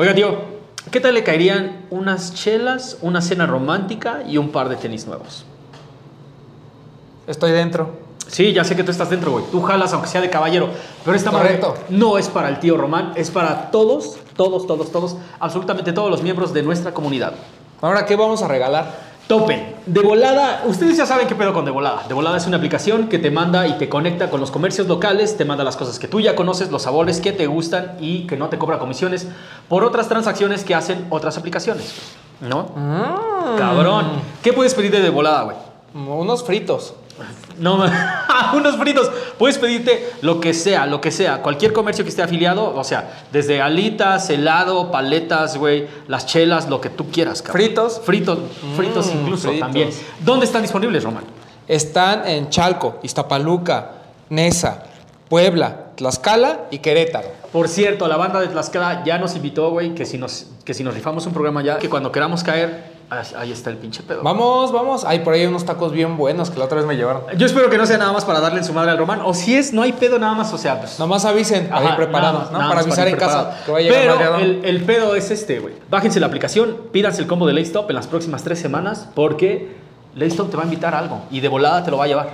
Oiga, tío, ¿qué tal le caerían unas chelas, una cena romántica y un par de tenis nuevos? Estoy dentro. Sí, ya sé que tú estás dentro, güey. Tú jalas aunque sea de caballero. Pero esta madre no es para el tío Román, es para todos, todos, todos, todos, absolutamente todos los miembros de nuestra comunidad. Ahora, ¿qué vamos a regalar? Tope. De volada, ustedes ya saben qué pedo con De volada. De volada es una aplicación que te manda y te conecta con los comercios locales, te manda las cosas que tú ya conoces, los sabores que te gustan y que no te cobra comisiones por otras transacciones que hacen otras aplicaciones. ¿No? Mm. Cabrón. ¿Qué puedes pedir de De volada, güey? Unos fritos. No, unos fritos. Puedes pedirte lo que sea, lo que sea. Cualquier comercio que esté afiliado, o sea, desde alitas, helado, paletas, güey, las chelas, lo que tú quieras, cabrón. ¿Fritos? Fritos, fritos Mm, incluso fritos. también. ¿Dónde están disponibles, Román? Están en Chalco, Iztapaluca, Nesa, Puebla, Tlaxcala y Querétaro. Por cierto, la banda de Tlaxcala ya nos invitó, güey, que si nos, que si nos rifamos un programa ya, que cuando queramos caer, ahí ahí está el pinche pedo. Vamos, vamos. Hay por ahí unos tacos bien buenos que la otra vez me llevaron. Yo espero que no sea nada más para darle en su madre al Román. O si es, no hay pedo nada más, o sea, pues, Nomás avisen, Ajá, ir preparados, más, ¿no? Para avisar en casa preparado. que va a llegar Pero el pedo es este, güey. Bájense la aplicación, pídanse el combo de Laystop en las próximas tres semanas porque Laystop te va a invitar a algo y de volada te lo va a llevar.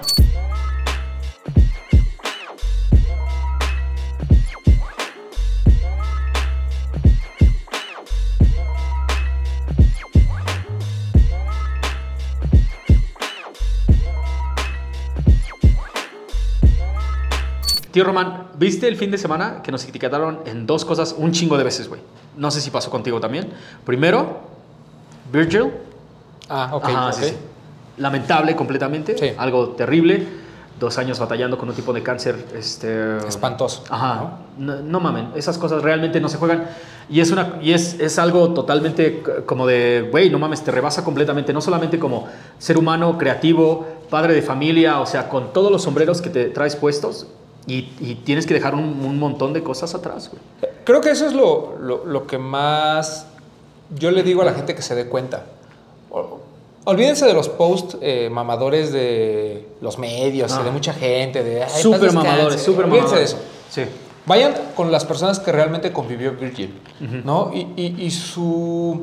Tío Román, ¿viste el fin de semana que nos etiquetaron en dos cosas un chingo de veces, güey? No sé si pasó contigo también. Primero, Virgil. Ah, ok. Ajá, sí, sí. Lamentable completamente. Sí. Algo terrible. Dos años batallando con un tipo de cáncer. Este, Espantoso. Ajá. No, no mamen. Esas cosas realmente no se juegan. Y es, una, y es, es algo totalmente como de, güey, no mames, te rebasa completamente. No solamente como ser humano, creativo, padre de familia, o sea, con todos los sombreros que te traes puestos. Y, y tienes que dejar un, un montón de cosas atrás, güey. Creo que eso es lo, lo- lo que más yo le digo a la gente que se dé cuenta. Olvídense de los posts eh, mamadores de los medios y Ah. de mucha gente. De, "Ay, Súper paz mamadores, descanse". súper Olvídense mamadores. de eso. Sí. Vayan con las personas que realmente convivió Virgil, ¿no? Y, y- y su,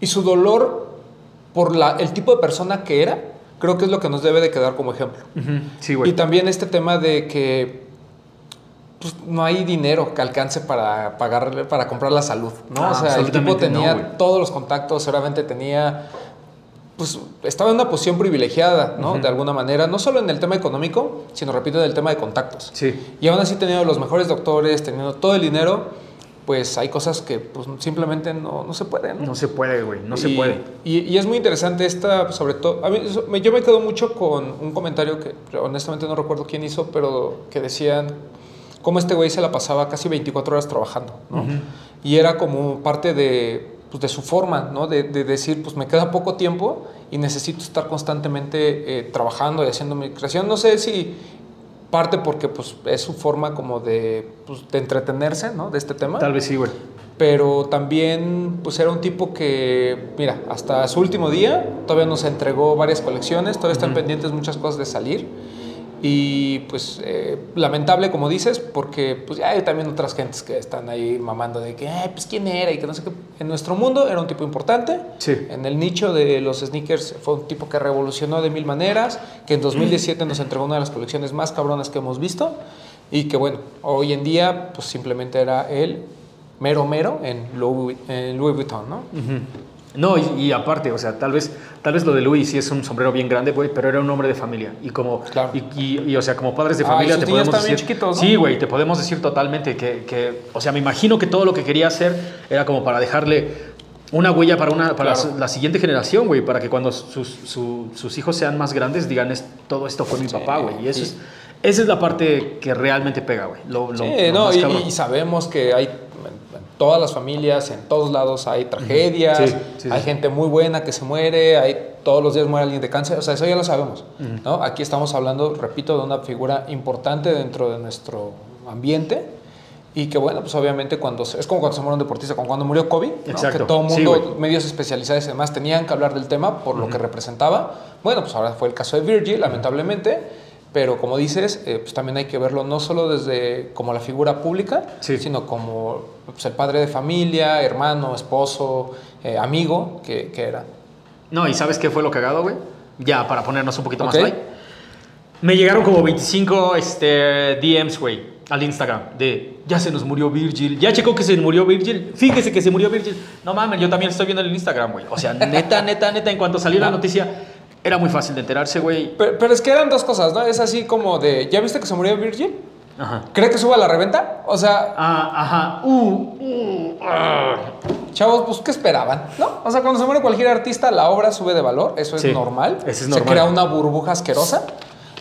y su dolor por la, el tipo de persona que era, creo que es lo que nos debe de quedar como ejemplo. Sí, güey. Y también este tema de que pues, no hay dinero que alcance para pagarle, para comprar la salud, ¿no? Ah, o sea, el tipo no, tenía todos los contactos, seguramente tenía, pues estaba en una posición privilegiada, ¿no? De alguna manera, no solo en el tema económico, sino, repito, en el tema de contactos. Sí. Y aún así teniendo los mejores doctores, teniendo todo el dinero, pues hay cosas que pues, simplemente no, no se pueden. ¿no? No se puede, güey. No se Y- puede. Y, y es muy interesante esta, sobre todo, a mí, yo me quedo mucho con un comentario que honestamente no recuerdo quién hizo, pero que decían cómo este güey se la pasaba casi 24 horas trabajando, ¿no? Y era como parte de, pues, de su forma, ¿no? De, de decir, pues me queda poco tiempo y necesito estar constantemente eh, trabajando y haciendo mi creación. No sé si parte porque pues es su forma como de, pues, de entretenerse, ¿no? De este tema Tal vez sí, güey. pero también pues era un tipo que, mira, hasta su último día todavía nos entregó varias colecciones, todavía están pendientes muchas cosas de salir y pues eh, lamentable como dices, porque pues ya hay también otras gentes que están ahí mamando de que, "Ay, pues quién era y que no sé qué. En nuestro mundo era un tipo importante, Sí. en el nicho de los sneakers fue un tipo que revolucionó de mil maneras, que en 2017 nos entregó una de las colecciones más cabronas que hemos visto y que bueno, hoy en día pues simplemente era el mero mero en Louis, en Louis Vuitton, ¿no? Ujú. No, y, y aparte, o sea, tal vez, tal vez lo de Luis sí es un sombrero bien grande, güey, pero era un hombre de familia. Y como, Claro. y, y- y, o sea, como padres de Ay, familia te podemos decir... chiquitos, ¿no? Sí, güey, te podemos decir totalmente que, que, o sea, me imagino que todo lo que quería hacer era como para dejarle una huella para, una, para Claro. la siguiente generación, güey, para que cuando sus, su- sus hijos sean más grandes digan, es, todo esto fue mi Sí, papá, güey. Y eso es, esa es la parte que realmente pega, güey. Lo, lo- Sí, lo no, y sabemos que hay en, todas las familias, en todos lados hay tragedias, Sí, sí, hay sí. gente muy buena que se muere, hay todos los días muere alguien de cáncer, o sea, eso ya lo sabemos, ¿no? Aquí estamos hablando, repito, de una figura importante dentro de nuestro ambiente y que bueno, pues obviamente cuando se- es como cuando se muere un deportista, como cuando murió Kobe, ¿no? Que todo el mundo, medios especializados y demás tenían que hablar del tema por lo que representaba. Bueno, pues ahora fue el caso de Virgil, lamentablemente. Pero como dices, eh, pues también hay que verlo no solo desde como la figura pública, Sí. sino como pues, el padre de familia, hermano, esposo, eh, amigo que, que era. No, ¿y sabes qué fue lo cagado, güey? Ya, para ponernos un poquito Ok. más light. Me llegaron como 25 este, DMs, güey, al Instagram de ya se nos murió Virgil. Ya checó que se murió Virgil. Fíjese que se murió Virgil. No mames, yo también estoy viendo el Instagram, güey. O sea, neta, neta, neta, en cuanto salió la noticia, era muy fácil de enterarse, güey. Pero, pero es que eran dos cosas, ¿no? Es así como de, ¿ya viste que se murió Virgil? Ajá. ¿Cree que suba la reventa? O sea, Ah, ajá. Uh, uh, ah. chavos, pues, ¿qué esperaban? ¿No? O sea, cuando se muere cualquier artista, la obra sube de valor, eso es normal. eso es Se normal. crea una burbuja asquerosa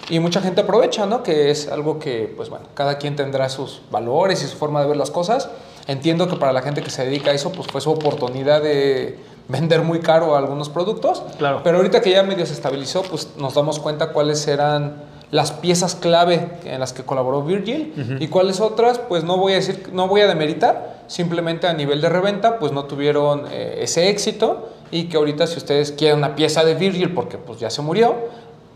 y mucha gente aprovecha, ¿no? Que es algo que, pues bueno, cada quien tendrá sus valores y su forma de ver las cosas. Entiendo que para la gente que se dedica a eso, pues fue su oportunidad de vender muy caro algunos productos. Claro. Pero ahorita que ya medio se estabilizó, pues nos damos cuenta cuáles eran las piezas clave en las que colaboró Virgil y cuáles otras, pues no voy a decir, no voy a demeritar, simplemente a nivel de reventa, pues no tuvieron eh, ese éxito y que ahorita si ustedes quieren una pieza de Virgil porque pues ya se murió,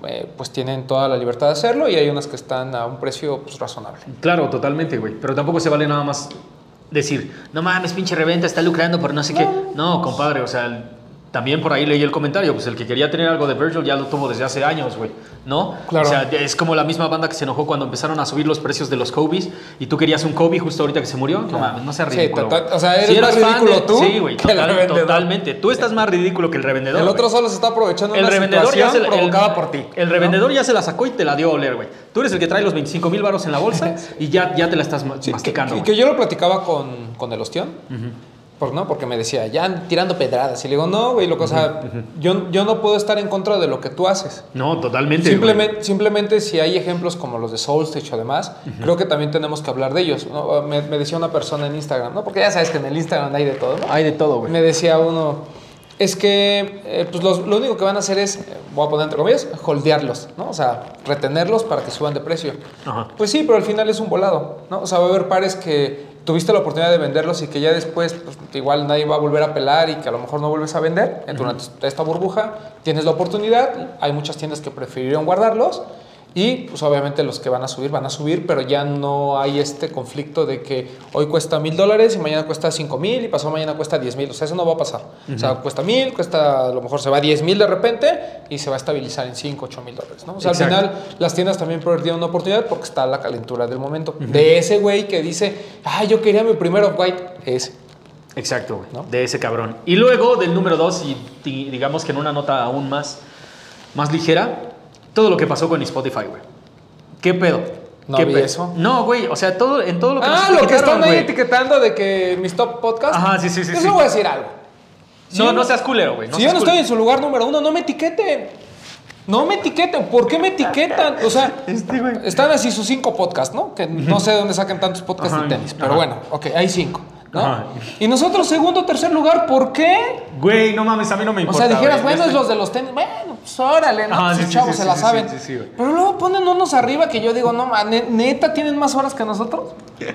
eh, pues tienen toda la libertad de hacerlo y hay unas que están a un precio pues razonable. Claro, totalmente, güey. Pero tampoco se vale nada más decir, no mames, pinche reventa, está lucrando por no sé qué. No, compadre, o sea, también por ahí leí el comentario, pues el que quería tener algo de Virgil ya lo tuvo desde hace años, güey, ¿no? Claro. O sea, es como la misma banda que se enojó cuando empezaron a subir los precios de los Kobe's y tú querías un Kobe justo ahorita que se murió. No mames, no seas Sí, ridículo. güey. o sea, eres Si más ridículo tú Sí, güey, el total- totalmente. Tú estás más ridículo que el revendedor. El otro solo se está aprovechando El una revendedor ya se situación el- provocada por ti. El ¿no? revendedor ya se la sacó y te la dio a oler, güey. Tú eres el que trae los 25 mil baros en la bolsa y ya, ya te la estás Sí, que, masticando. que- que yo lo platicaba con, con el ostión, por, ¿no? porque me decía, ya tirando pedradas. Y le digo, no, güey, loco, o sea, yo, yo no puedo estar en contra de lo que tú haces. No, totalmente. güey. Simplemente, simplemente si hay ejemplos como los de Soulstage o demás, creo que también tenemos que hablar de ellos. ¿no? Me, me decía una persona en Instagram, ¿no? porque ya sabes que en el Instagram hay de todo. ¿no? Hay de todo, güey. Me decía uno, es que eh, pues los- lo único que van a hacer es, eh, voy a poner entre comillas, holdearlos, ¿no? O sea, retenerlos para que suban de precio. Ajá. Pues sí, pero al final es un volado, ¿no? O sea, va a haber pares que tuviste la oportunidad de venderlos y que ya después pues, igual nadie va a volver a pelar y que a lo mejor no vuelves a vender. Durante esta burbuja tienes la oportunidad, hay muchas tiendas que prefirieron guardarlos y pues obviamente los que van a subir van a subir, pero ya no hay este conflicto de que hoy cuesta mil dólares y mañana cuesta cinco mil y pasado mañana cuesta diez mil. O sea, eso no va a pasar. O sea, cuesta mil, cuesta, a lo mejor se va a diez mil de repente y se va a estabilizar en cinco, ocho mil dólares. ¿no? O sea, Exacto. al final las tiendas también perdieron una oportunidad porque está la calentura del momento. De ese güey que dice, ah, yo quería mi primer off-white, ese. Exacto, güey. ¿No? De ese cabrón. Y luego del número dos, y di- digamos que en una nota aún más, más ligera, todo lo que pasó con Spotify, güey. ¿Qué pedo? No ¿Qué vi pedo? eso. No, güey. O sea, todo, en todo lo que nos Ah, lo que están ahí güey. etiquetando de que mis top podcasts. Ajá, sí, sí, sí, Yo sí. voy a decir algo. Si No, yo no seas culero, güey. No si yo seas no estoy culero. en su lugar número uno, no me etiqueten. No me etiqueten. ¿Por qué me etiquetan? O sea, Este, güey. están así sus cinco podcasts, ¿no? Que no sé de dónde sacan tantos podcasts Ajá, de tenis. Pero ajá. bueno, ok, hay cinco. ¿No? Ajá. Y nosotros, segundo, tercer lugar, ¿por qué? Güey, no mames, a mí no me O importa. sea, dijeras, bueno, es los de los tenis. Bueno, pues órale, ¿no? Sí, sí, chavos sí, se la saben. Pero luego ponen unos arriba que yo digo, no, ma, ne- neta, tienen más horas que nosotros.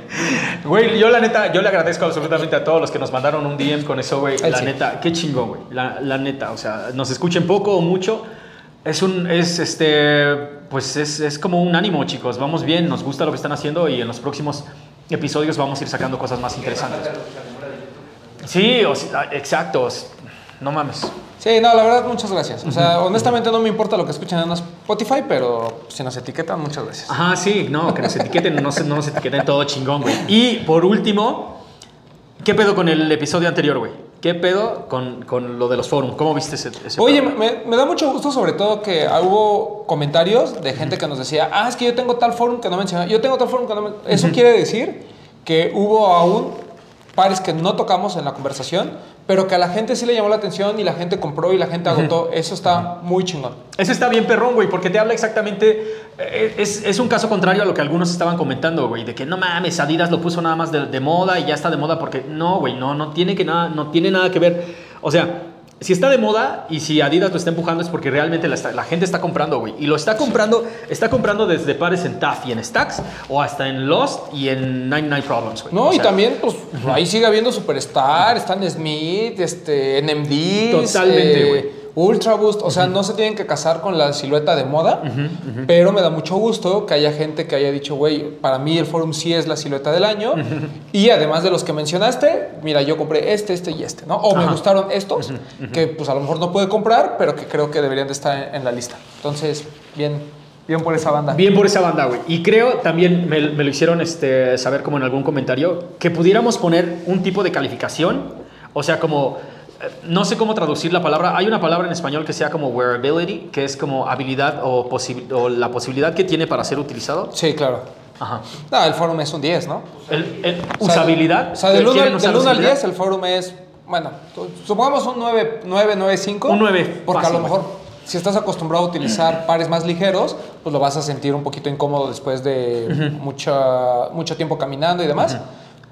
Güey, yo la neta, yo le agradezco absolutamente a todos los que nos mandaron un DM con eso, güey. La neta, qué chingón, güey. La, la neta, o sea, nos escuchen poco o mucho. Es un, es este, pues es, es como un ánimo, chicos. Vamos bien, nos gusta lo que están haciendo y en los próximos episodios vamos a ir sacando cosas más interesantes. Sí, o sea, exacto. No mames. Sí, no, la verdad, muchas gracias. O sea, honestamente no me importa lo que escuchen en Spotify, pero si nos etiquetan, muchas gracias. Ajá, sí, no, que nos etiqueten, no, se- no nos etiqueten todo chingón, güey. Y por último, ¿qué pedo con el episodio anterior, güey? ¿Qué pedo con, con lo de los forums? ¿Cómo viste ese, ese Oye, me, me da mucho gusto sobre todo que hubo comentarios de gente que nos decía, ah, es que yo tengo tal forum que no mencioné, yo tengo tal forum que no mencioné. Eso quiere decir que hubo aún pares que no tocamos en la conversación, pero que a la gente sí le llamó la atención y la gente compró y la gente agotó. Eso está muy chingón. Ese está bien perrón, güey, porque te habla exactamente... eh, Es, es un caso contrario a lo que algunos estaban comentando, güey, de que no mames, Adidas lo puso nada más de, de moda y ya está de moda porque... No, güey, no, no tiene, que nada, no tiene nada que ver. O sea, si está de moda y si Adidas lo está empujando es porque realmente la, está- la gente está comprando, güey. Y lo está comprando, está comprando desde pares en TAF y en Stacks o hasta en Lost y en 99 Problems, güey. No, O y también, pues, ahí sigue habiendo Superstar, Stan Smith, este, NMD. Totalmente, güey. Ultra Boost, o sea, no se tienen que casar con la silueta de moda, pero me da mucho gusto que haya gente que haya dicho, güey, para mí el Forum sí es la silueta del año, y además de los que mencionaste, mira, yo compré este, este y este, ¿no? O me gustaron estos, que pues a lo mejor no pude comprar, pero que creo que deberían de estar en, en la lista. Entonces, bien, bien por esa banda. Bien por esa banda, güey. Y creo también me, me lo hicieron este, saber como en algún comentario que pudiéramos poner un tipo de calificación, o sea, como no sé cómo traducir la palabra. Hay una palabra en español que sea como wearability, que es como habilidad o, posi- o la posibilidad que tiene para ser utilizado. Sí, claro. Ajá. No, el Forum es un 10, ¿no? El, el- usabilidad. O sea, del 1 ¿quieren al, usar del uno al usabilidad? 10, el Forum es, bueno, supongamos un 9, 9, 9, 5. Un 9, Porque fácil, a lo mejor, si estás acostumbrado a utilizar pares más ligeros, pues lo vas a sentir un poquito incómodo después de mucha, mucho tiempo caminando y demás.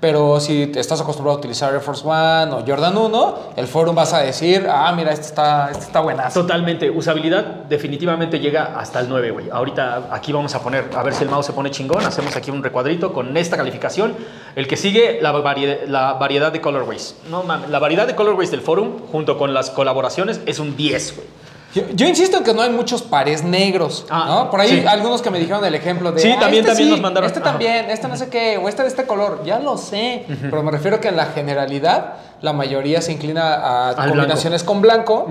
Pero si estás acostumbrado a utilizar Air Force One o Jordan 1, el Forum vas a decir, ah, mira, este está, este está buenazo. Totalmente. Usabilidad definitivamente llega hasta el 9, güey. Ahorita aquí vamos a poner, a ver si el mouse se pone chingón. Hacemos aquí un recuadrito con esta calificación. El que sigue, la, variedad, la variedad de colorways. No mames, la variedad de colorways del forum, junto con las colaboraciones, es un 10, güey. Yo, yo insisto en que no hay muchos pares negros, Ah, ¿no? Por ahí sí. algunos que me dijeron el ejemplo de... Sí, "Ah, también- este también sí, nos mandaron- Este también, este no sé qué, o este de este color. Ya lo sé, pero me refiero que en la generalidad la mayoría se inclina a Al combinaciones con blanco,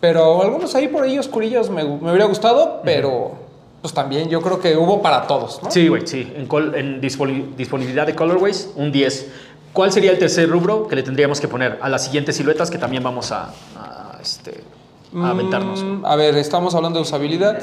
pero algunos ahí por ahí oscurillos me, me hubiera gustado, pero pues también yo creo que hubo para todos, ¿no? Sí, güey, sí. En, col- en disponi- disponibilidad de colorways, un 10. ¿Cuál sería el tercer rubro que le tendríamos que poner a las siguientes siluetas que también vamos a, a, este, a aventarnos? Mm, a ver, estamos hablando de usabilidad.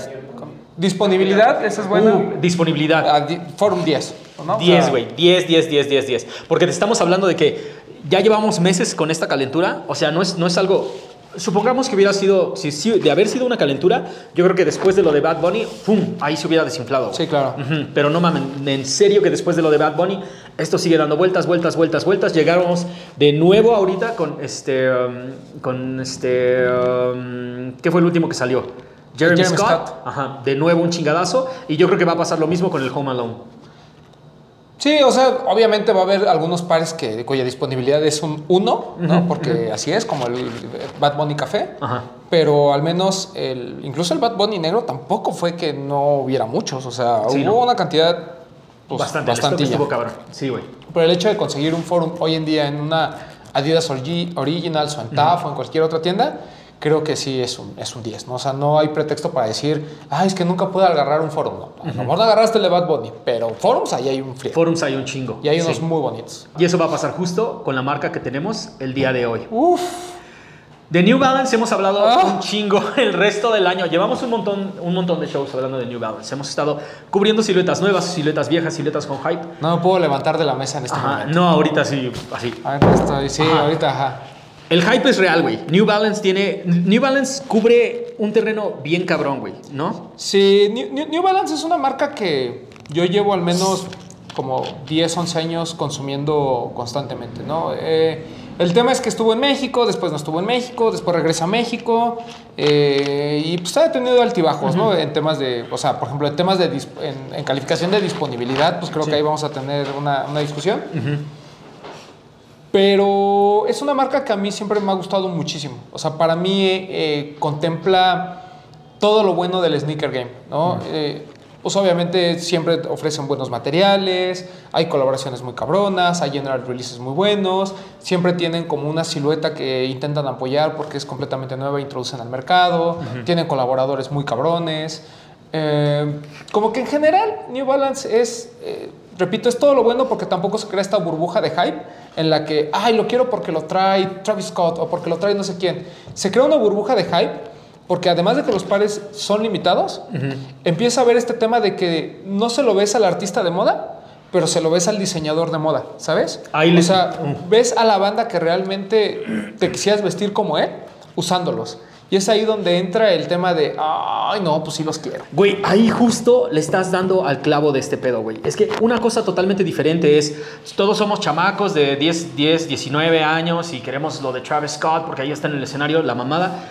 Disponibilidad, esa es buena. Uh, disponibilidad. Ah, di- Forum 10, ¿no? O 10, sea, güey. 10, 10, 10, 10, 10. Porque te estamos hablando de que ya llevamos meses con esta calentura. O sea, no es, no es algo. Supongamos que hubiera sido. Si, si- de haber sido una calentura, yo creo que después de lo de Bad Bunny, ¡pum! Ahí se hubiera desinflado. Sí, claro. Pero no mamen, en serio que después de lo de Bad Bunny, esto sigue dando vueltas, vueltas, vueltas, vueltas. Llegamos de nuevo ahorita con este. um, con este. um, ¿Qué fue el último que salió? Jeremy, Jeremy Scott. Scott. Ajá, de nuevo un chingadazo. Y yo creo que va a pasar lo mismo con el Home Alone. Sí, o sea, obviamente va a haber algunos pares que, cuya disponibilidad es un 1, ¿no? Porque así es, como el Bad Bunny Café. Ajá. Pero al menos, el, incluso el Bad Bunny negro tampoco fue que no hubiera muchos. O sea, Sí, hubo no. una cantidad pues, Bastante, bastantilla. estuvo cabrón. Sí, güey. Pero el hecho de conseguir un forum hoy en día en una Adidas Originals o en TAF o en cualquier otra tienda, creo que sí es un, es un 10, ¿no? O sea, no hay pretexto para decir, ay, es que nunca pude agarrar un forum. No, a lo mejor no agarraste el de Bad Bunny, pero forums ahí hay un frío. Forums hay un chingo. Y hay unos Sí. muy bonitos. Y eso va a pasar justo con la marca que tenemos el día de hoy. Uf, De New Balance hemos hablado Ah. un chingo el resto del año. Llevamos un montón, un montón de shows hablando de New Balance. Hemos estado cubriendo siluetas nuevas, siluetas viejas, siluetas con hype. no me puedo levantar de la mesa en este Ajá, momento. no ahorita sí, así. Ahorita estoy, sí, Ajá. ahorita, ajá. El hype es real, güey. New Balance tiene. New Balance cubre un terreno bien cabrón, güey, ¿no? Sí, New, New- New Balance es una marca que yo llevo al menos como 10, 11 años consumiendo constantemente, ¿no? Eh, el tema es que estuvo en México, después no estuvo en México, después regresa a México eh, y pues ha tenido altibajos, ¿no? En temas de, o sea, por ejemplo, en temas de, en, en calificación de disponibilidad, pues creo Sí. que ahí vamos a tener una, una discusión. Pero es una marca que a mí siempre me ha gustado muchísimo. O sea, para mí eh, contempla todo lo bueno del sneaker game, ¿no? Eh, pues obviamente siempre ofrecen buenos materiales, hay colaboraciones muy cabronas, hay general releases muy buenos, siempre tienen como una silueta que intentan apoyar porque es completamente nueva introducen al mercado, tienen colaboradores muy cabrones. Eh, como que en general New Balance es, eh, repito, es todo lo bueno porque tampoco se crea esta burbuja de hype en la que, ay, lo quiero porque lo trae Travis Scott o porque lo trae no sé quién. Se crea una burbuja de hype porque además de que los pares son limitados, empieza a ver este tema de que no se lo ves al artista de moda, pero se lo ves al diseñador de moda, ¿sabes? Ahí o sea, ves a la banda que realmente te quisieras vestir como él usándolos. Y es ahí donde entra el tema de, ay, no, pues sí los quiero. Güey, ahí justo le estás dando al clavo de este pedo, güey. Es que una cosa totalmente diferente es, todos somos chamacos de 10, 10, 19 años y queremos lo de Travis Scott porque ahí está en el escenario la mamada.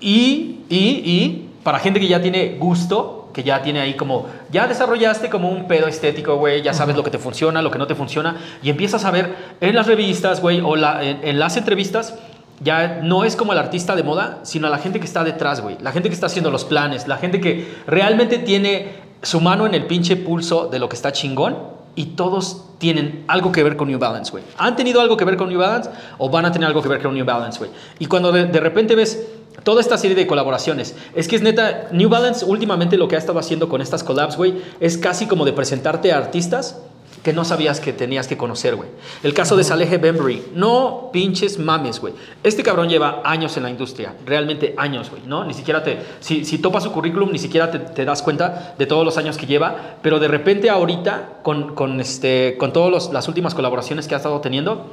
Y, y, y, para gente que ya tiene gusto, que ya tiene ahí como, ya desarrollaste como un pedo estético, güey, ya sabes lo que te funciona, lo que no te funciona, y empiezas a ver en las revistas, güey, o la- en, en las entrevistas, ya no es como el artista de moda, sino la gente que está detrás, güey. La gente que está haciendo los planes, la gente que realmente tiene su mano en el pinche pulso de lo que está chingón y todos tienen algo que ver con New Balance, güey. ¿Han tenido algo que ver con New Balance o van a tener algo que ver con New Balance, güey? Y cuando de, de repente ves toda esta serie de colaboraciones, es que es neta, New Balance últimamente lo que ha estado haciendo con estas collabs, güey, es casi como de presentarte a artistas que no sabías que tenías que conocer, güey. El caso de Salehe Bembury, no pinches mames, güey. Este cabrón lleva años en la industria, realmente años, güey, ¿no? Ni siquiera te, si, si topas su currículum, ni siquiera te, te das cuenta de todos los años que lleva, pero de repente ahorita, con, con, este, con todas las últimas colaboraciones que ha estado teniendo,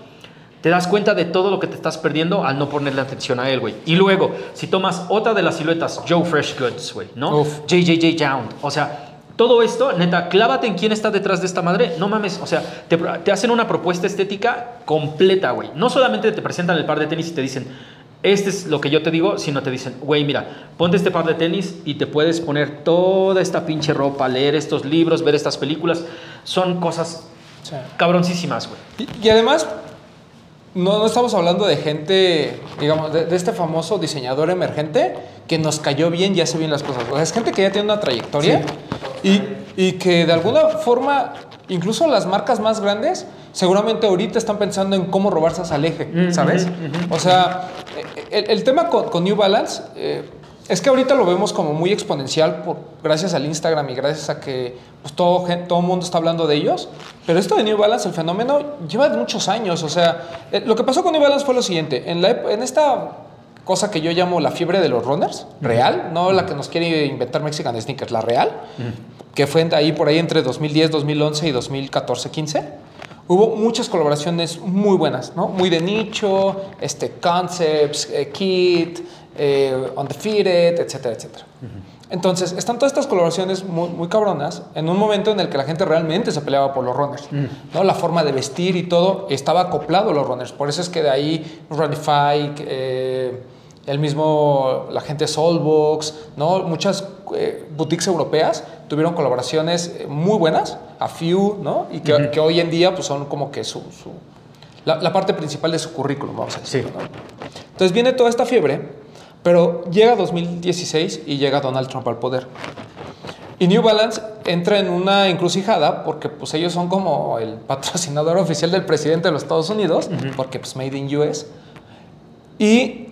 te das cuenta de todo lo que te estás perdiendo al no ponerle atención a él, güey. Y luego, si tomas otra de las siluetas, Joe Fresh Goods, güey, ¿no? JJJ Jound, o sea, todo esto, neta, clávate en quién está detrás de esta madre. No mames, o sea, te, te hacen una propuesta estética completa, güey. No solamente te presentan el par de tenis y te dicen, este es lo que yo te digo, sino te dicen, güey, mira, ponte este par de tenis y te puedes poner toda esta pinche ropa, leer estos libros, ver estas películas. Son cosas Sí. cabroncísimas, güey. Y, y además, no, no estamos hablando de gente, digamos, de, de este famoso diseñador emergente que nos cayó bien y hace bien las cosas. O sea, es gente que ya tiene una trayectoria y, y que de alguna forma, incluso las marcas más grandes, seguramente ahorita están pensando en cómo robarse a Saleje, Ujú, ¿sabes? O sea, el, el tema con, con New Balance eh, es que ahorita lo vemos como muy exponencial por, gracias al Instagram y gracias a que pues, todo el todo mundo está hablando de ellos. Pero esto de New Balance, el fenómeno, lleva muchos años. O sea, eh, lo que pasó con New Balance fue lo siguiente. En, la, en esta cosa que yo llamo la fiebre de los runners, real, no la que nos quiere inventar Mexican Sneakers, la real, que fue ahí por ahí entre 2010, 2011 y 2014, 15. Hubo muchas colaboraciones muy buenas, ¿no? Muy de nicho, este, Concepts, eh, Kit, eh, Undefeated, etcétera, etcétera. Entonces, están todas estas colaboraciones muy, muy cabronas en un momento en el que la gente realmente se peleaba por los runners, ¿no? La forma de vestir y todo estaba acoplado a los runners. Por eso es que de ahí Runify, eh, el mismo, la gente Soulbox, ¿no? Muchas eh, boutiques europeas tuvieron colaboraciones eh, muy buenas, a Few, ¿no? Y que, que hoy en día pues, son como que su, su- la, la parte principal de su currículum, vamos a decir. Sí. Entonces viene toda esta fiebre, pero llega 2016 y llega Donald Trump al poder. Y New Balance entra en una encrucijada porque pues ellos son como el patrocinador oficial del presidente de los Estados Unidos, porque pues made in US. Y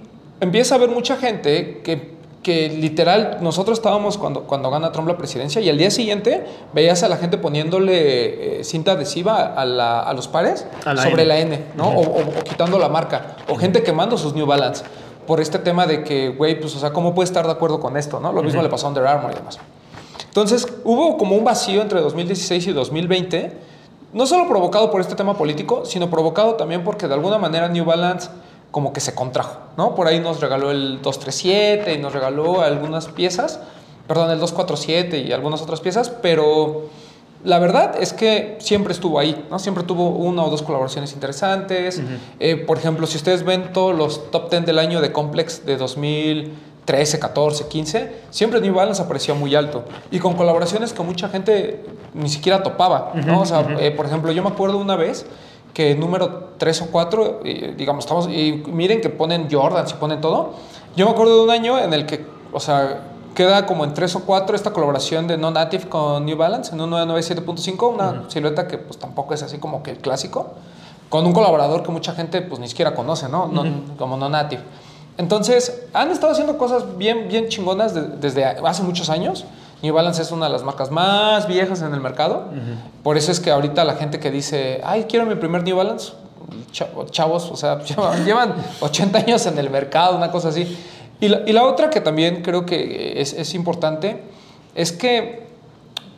empieza a haber mucha gente que, que literal, nosotros estábamos cuando, cuando gana Trump la presidencia y al día siguiente veías a la gente poniéndole eh, cinta adhesiva a, la- a los pares A la sobre N. la N, ¿no? o, o- o quitando la marca. O gente quemando sus New Balance por este tema de que, güey, pues, o sea, ¿cómo puede estar de acuerdo con esto, no? Lo mismo le pasó a Under Armour y demás. Entonces, hubo como un vacío entre 2016 y 2020, no solo provocado por este tema político, sino provocado también porque de alguna manera New Balance como que se contrajo, ¿no? Por ahí nos regaló el 237 y nos regaló algunas piezas, perdón, el 247 y algunas otras piezas, pero la verdad es que siempre estuvo ahí, ¿no? Siempre tuvo una o dos colaboraciones interesantes. Eh, por ejemplo, si ustedes ven todos los top 10 del año de Complex de 2013, 14, 15, siempre New Balance aparecía muy alto y con colaboraciones que mucha gente ni siquiera topaba, ¿no? O sea, eh, por ejemplo, yo me acuerdo una vez que número 3 o 4, digamos, estamos, y miren que ponen Jordans y ponen todo. Yo me acuerdo de un año en el que, o sea, queda como en 3 o 4 esta colaboración de Non-Native con New Balance en un 997.5, una silueta que pues tampoco es así como que el clásico, con un colaborador que mucha gente pues ni siquiera conoce, ¿no? No- Como Non-Native. Entonces, han estado haciendo cosas bien, bien chingonas de- desde hace muchos años. New Balance es una de las marcas más viejas en el mercado. Por eso es que ahorita la gente que dice, ay, quiero mi primer New Balance, cha- chavos, o sea, llevan, llevan 80 años en el mercado, una cosa así. Y la, y la otra que también creo que es, es importante es que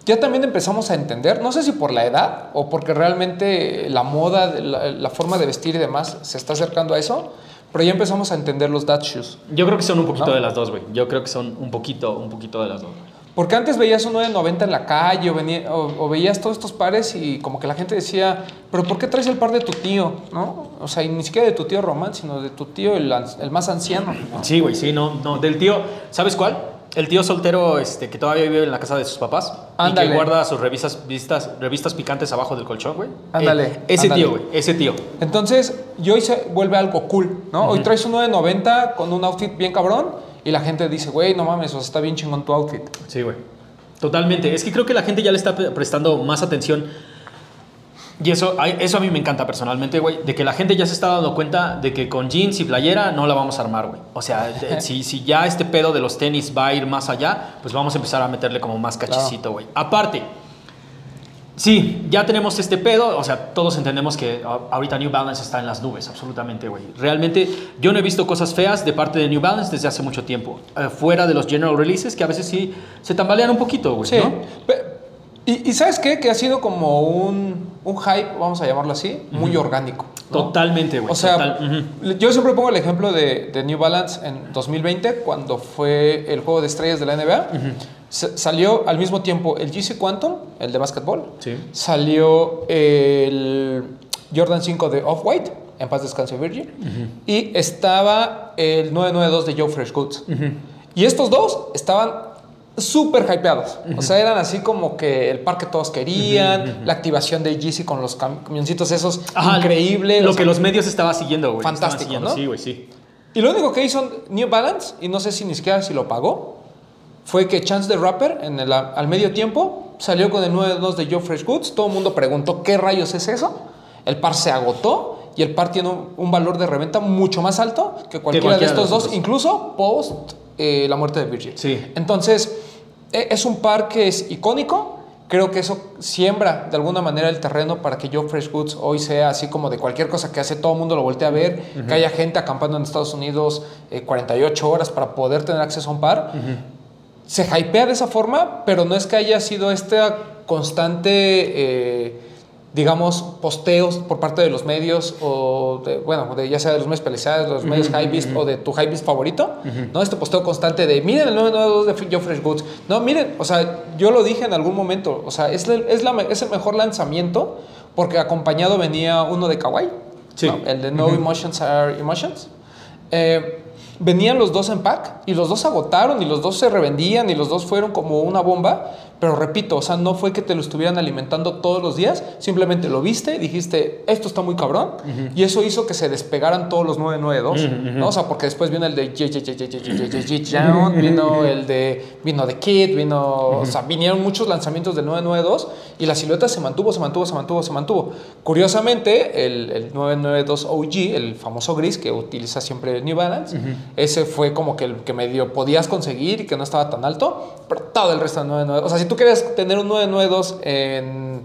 ya también empezamos a entender, no sé si por la edad o porque realmente la moda, la, la forma de vestir y demás se está acercando a eso, pero ya empezamos a entender los dad shoes. Yo creo que son un poquito ¿No? de las dos, güey. Yo creo que son un poquito, un poquito de las dos. Porque antes veías un 990 en la calle o, venía- o- o veías todos estos pares y como que la gente decía, pero ¿por qué traes el par de tu tío? ¿No? O sea, y ni siquiera de tu tío Román, sino de tu tío el, más anciano. ¿no? Sí, güey, sí, no, no. Del tío, ¿sabes cuál? El tío soltero este, que todavía vive en la casa de sus papás y que guarda sus revistas, revistas, revistas picantes abajo del colchón, güey. Ándale, Eh, ese ándale. tío, güey. Ese tío. Entonces, y hoy se vuelve algo cool, ¿no? Hoy traes un 990 con un outfit bien cabrón y la gente dice, güey, no mames, o sea, está bien chingón tu outfit. Sí, güey. Totalmente. Es que creo que la gente ya le está pre- prestando más atención. Y eso, a- eso a mí me encanta personalmente, güey. De que la gente ya se está dando cuenta de que con jeans y playera no la vamos a armar, güey. O sea, si, si ya este pedo de los tenis va a ir más allá, pues vamos a empezar a meterle como más cachecito, güey. Aparte, sí, ya tenemos este pedo. O sea, todos entendemos que ahorita New Balance está en las nubes, absolutamente, güey. Realmente, yo no he visto cosas feas de parte de New Balance desde hace mucho tiempo. Eh, fuera de los general releases, que a veces sí se tambalean un poquito, güey. Sí. ¿no? Y, y ¿sabes qué? Que ha sido como un, un hype, vamos a llamarlo así, muy orgánico. ¿no? Totalmente, güey. O sea, total, yo siempre pongo el ejemplo de, de New Balance en 2020, cuando fue el juego de estrellas de la NBA. Sa- Salió al mismo tiempo el GC Quantum, el de básquetbol. Sí. Salió el Jordan 5 de Off-White, en paz descanse Virgil. Y estaba el 992 de Joe Fresh Goods. Y estos dos estaban súper hypeados. O sea, eran así como que el par que todos querían, la activación de Yeezy con los cam- camioncitos esos, Ajá, increíble. Lo que los medios estaba siguiendo, güey. Fantástico, Estaban siguiendo, ¿no? Sí, güey, sí. Y lo único que hizo New Balance, y no sé si ni siquiera si lo pagó, fue que Chance the Rapper, en el, al medio tiempo, salió con el 9.2 de Joe Fresh Goods. Todo el mundo preguntó qué rayos es eso. El par se agotó y el par tiene un, un valor de reventa mucho más alto que cualquiera, cualquiera de estos dos, incluso post eh, la muerte de Virgil. Sí. Entonces, e- es un par que es icónico. Creo que eso siembra de alguna manera el terreno para que Joe Fresh Goods hoy sea así como de cualquier cosa que hace todo el mundo lo voltea a ver, que haya gente acampando en Estados Unidos eh, 48 horas para poder tener acceso a un par. Se hypea de esa forma, pero no es que haya sido esta constante, eh, digamos, posteos por parte de los medios o, de, bueno, de, ya sea de los medios especializados, los medios hypebeast o de tu hypebeast favorito, ¿no? Este posteo constante de, miren el 992 de Joe Fresh Goods. No, miren, o sea, yo lo dije en algún momento, o sea, es, el- es, la, me- es el mejor lanzamiento porque acompañado venía uno de Kawaii, Sí. ¿no? el de No Emotions Are Emotions. Eh, venían los dos en pack y los dos agotaron y los dos se revendían y los dos fueron como una bomba. Pero repito, o sea, no fue que te lo estuvieran alimentando todos los días, simplemente lo viste, dijiste, esto está muy cabrón, uh -huh. y eso hizo que se despegaran todos los 992, uh -huh. ¿no? O sea, porque después vino el de vino el de vino de Kid, vino, o sea, vinieron muchos lanzamientos del 992 y la silueta se mantuvo, se mantuvo, se mantuvo, se mantuvo. Curiosamente, el, el 992 OG, el famoso gris que utiliza siempre New Balance, ese fue como que el que medio podías conseguir y que no estaba tan alto, pero todo el resto del 992, o sea, si tú querías tener un 992 en,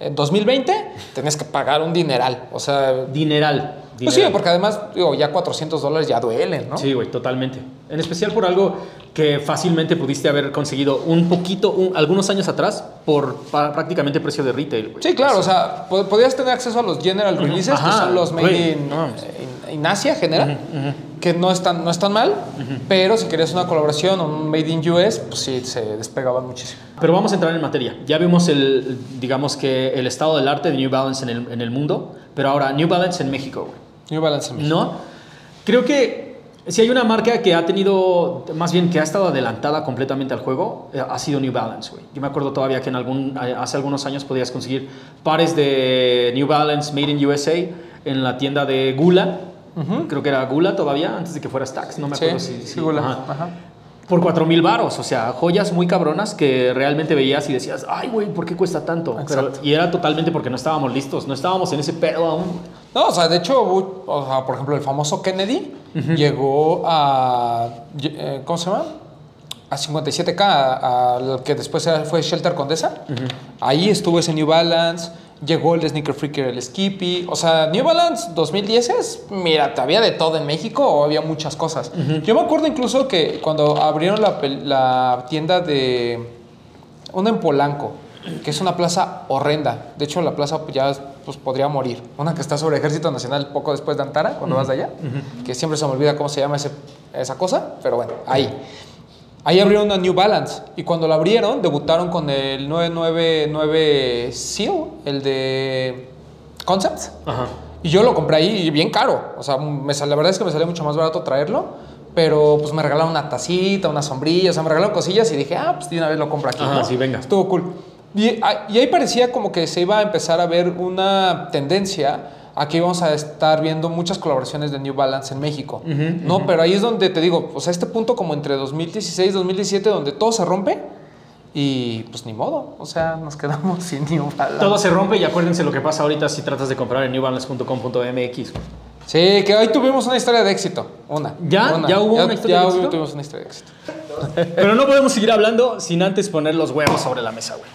en 2020, tenías que pagar un dineral, o sea, Dineral. pues sí, porque además, digo, ya 400 dólares ya duelen, ¿no? Sí, güey, totalmente. En especial por algo que fácilmente pudiste haber conseguido un poquito, un- algunos años atrás, por prácticamente precio de retail, güey. Sí, claro, o sea, po- podías tener acceso a los general releases, que Ajá, son los made güey, in, no mames. in- in Asia general, que no están, no están mal, pero si querías una colaboración o un made in US, pues sí, se despegaban muchísimo. Pero vamos a entrar en materia. Ya vimos el, digamos que el estado del arte de New Balance en el, en el mundo, pero ahora New Balance en México, güey. New Balance en México. ¿No? Creo que si hay una marca que ha tenido, más bien que ha estado adelantada completamente al juego, eh, ha sido New Balance, güey. Yo me acuerdo todavía que en algún, eh, hace algunos años podías conseguir pares de New Balance Made in USA en la tienda de Gula. Creo que era Gula todavía, antes de que fuera Stax, no me Sí, acuerdo si... sí, si- Gula. ajá. Ajá. Por 4 mil varos, o sea, joyas muy cabronas que realmente veías y decías, ay, güey, ¿por qué cuesta tanto? Pero- y era totalmente porque no estábamos listos, no estábamos en ese pedo aún. No, o sea, de hecho, hubo- o sea, por ejemplo, el famoso Kennedy llegó a, eh, ¿cómo se llama? A 57K, a, a lo que después fue Shelter Condesa. Ahí estuvo ese New Balance, llegó el Sneaker Freaker, el Skippy. O sea, New Balance 2010 es, mira, había de todo en México o había muchas cosas. Yo me acuerdo incluso que cuando abrieron la tienda de una en Polanco, que es una plaza horrenda. De hecho, la plaza ya pues, podría morir. Una que está sobre Ejército Nacional poco después de Antara, cuando vas de allá. Que siempre se me olvida cómo se llama ese- esa cosa, pero bueno, ahí. Ahí abrieron una New Balance. Y cuando la abrieron, debutaron con el 999 Seal, el de Concepts. Ajá. Y yo lo compré ahí bien caro. O sea, me sal- la verdad es que me salió mucho más barato traerlo. pero pues me regalaron una tacita, una sombrilla, o sea, me regalaron cosillas y dije, ah, pues de una vez lo compro aquí. Ajá, ¿no? sí, venga. Estuvo cool. Y, ah, y ahí parecía como que se iba a empezar a ver una tendencia a que íbamos a estar viendo muchas colaboraciones de New Balance en México, ¿no? Pero ahí es donde te digo, o sea, este punto como entre 2016 y 2017 donde todo se rompe y pues ni modo, o sea, nos quedamos sin New Balance. Todo se rompe y acuérdense lo que pasa ahorita si tratas de comprar en newbalance.com.mx. Sí, que hoy tuvimos una historia de éxito, una. ¿Ya? una. ¿Ya hubo una historia ya de éxito? tuvimos una historia de éxito. Pero no podemos seguir hablando sin antes poner los huevos sobre la mesa, güey.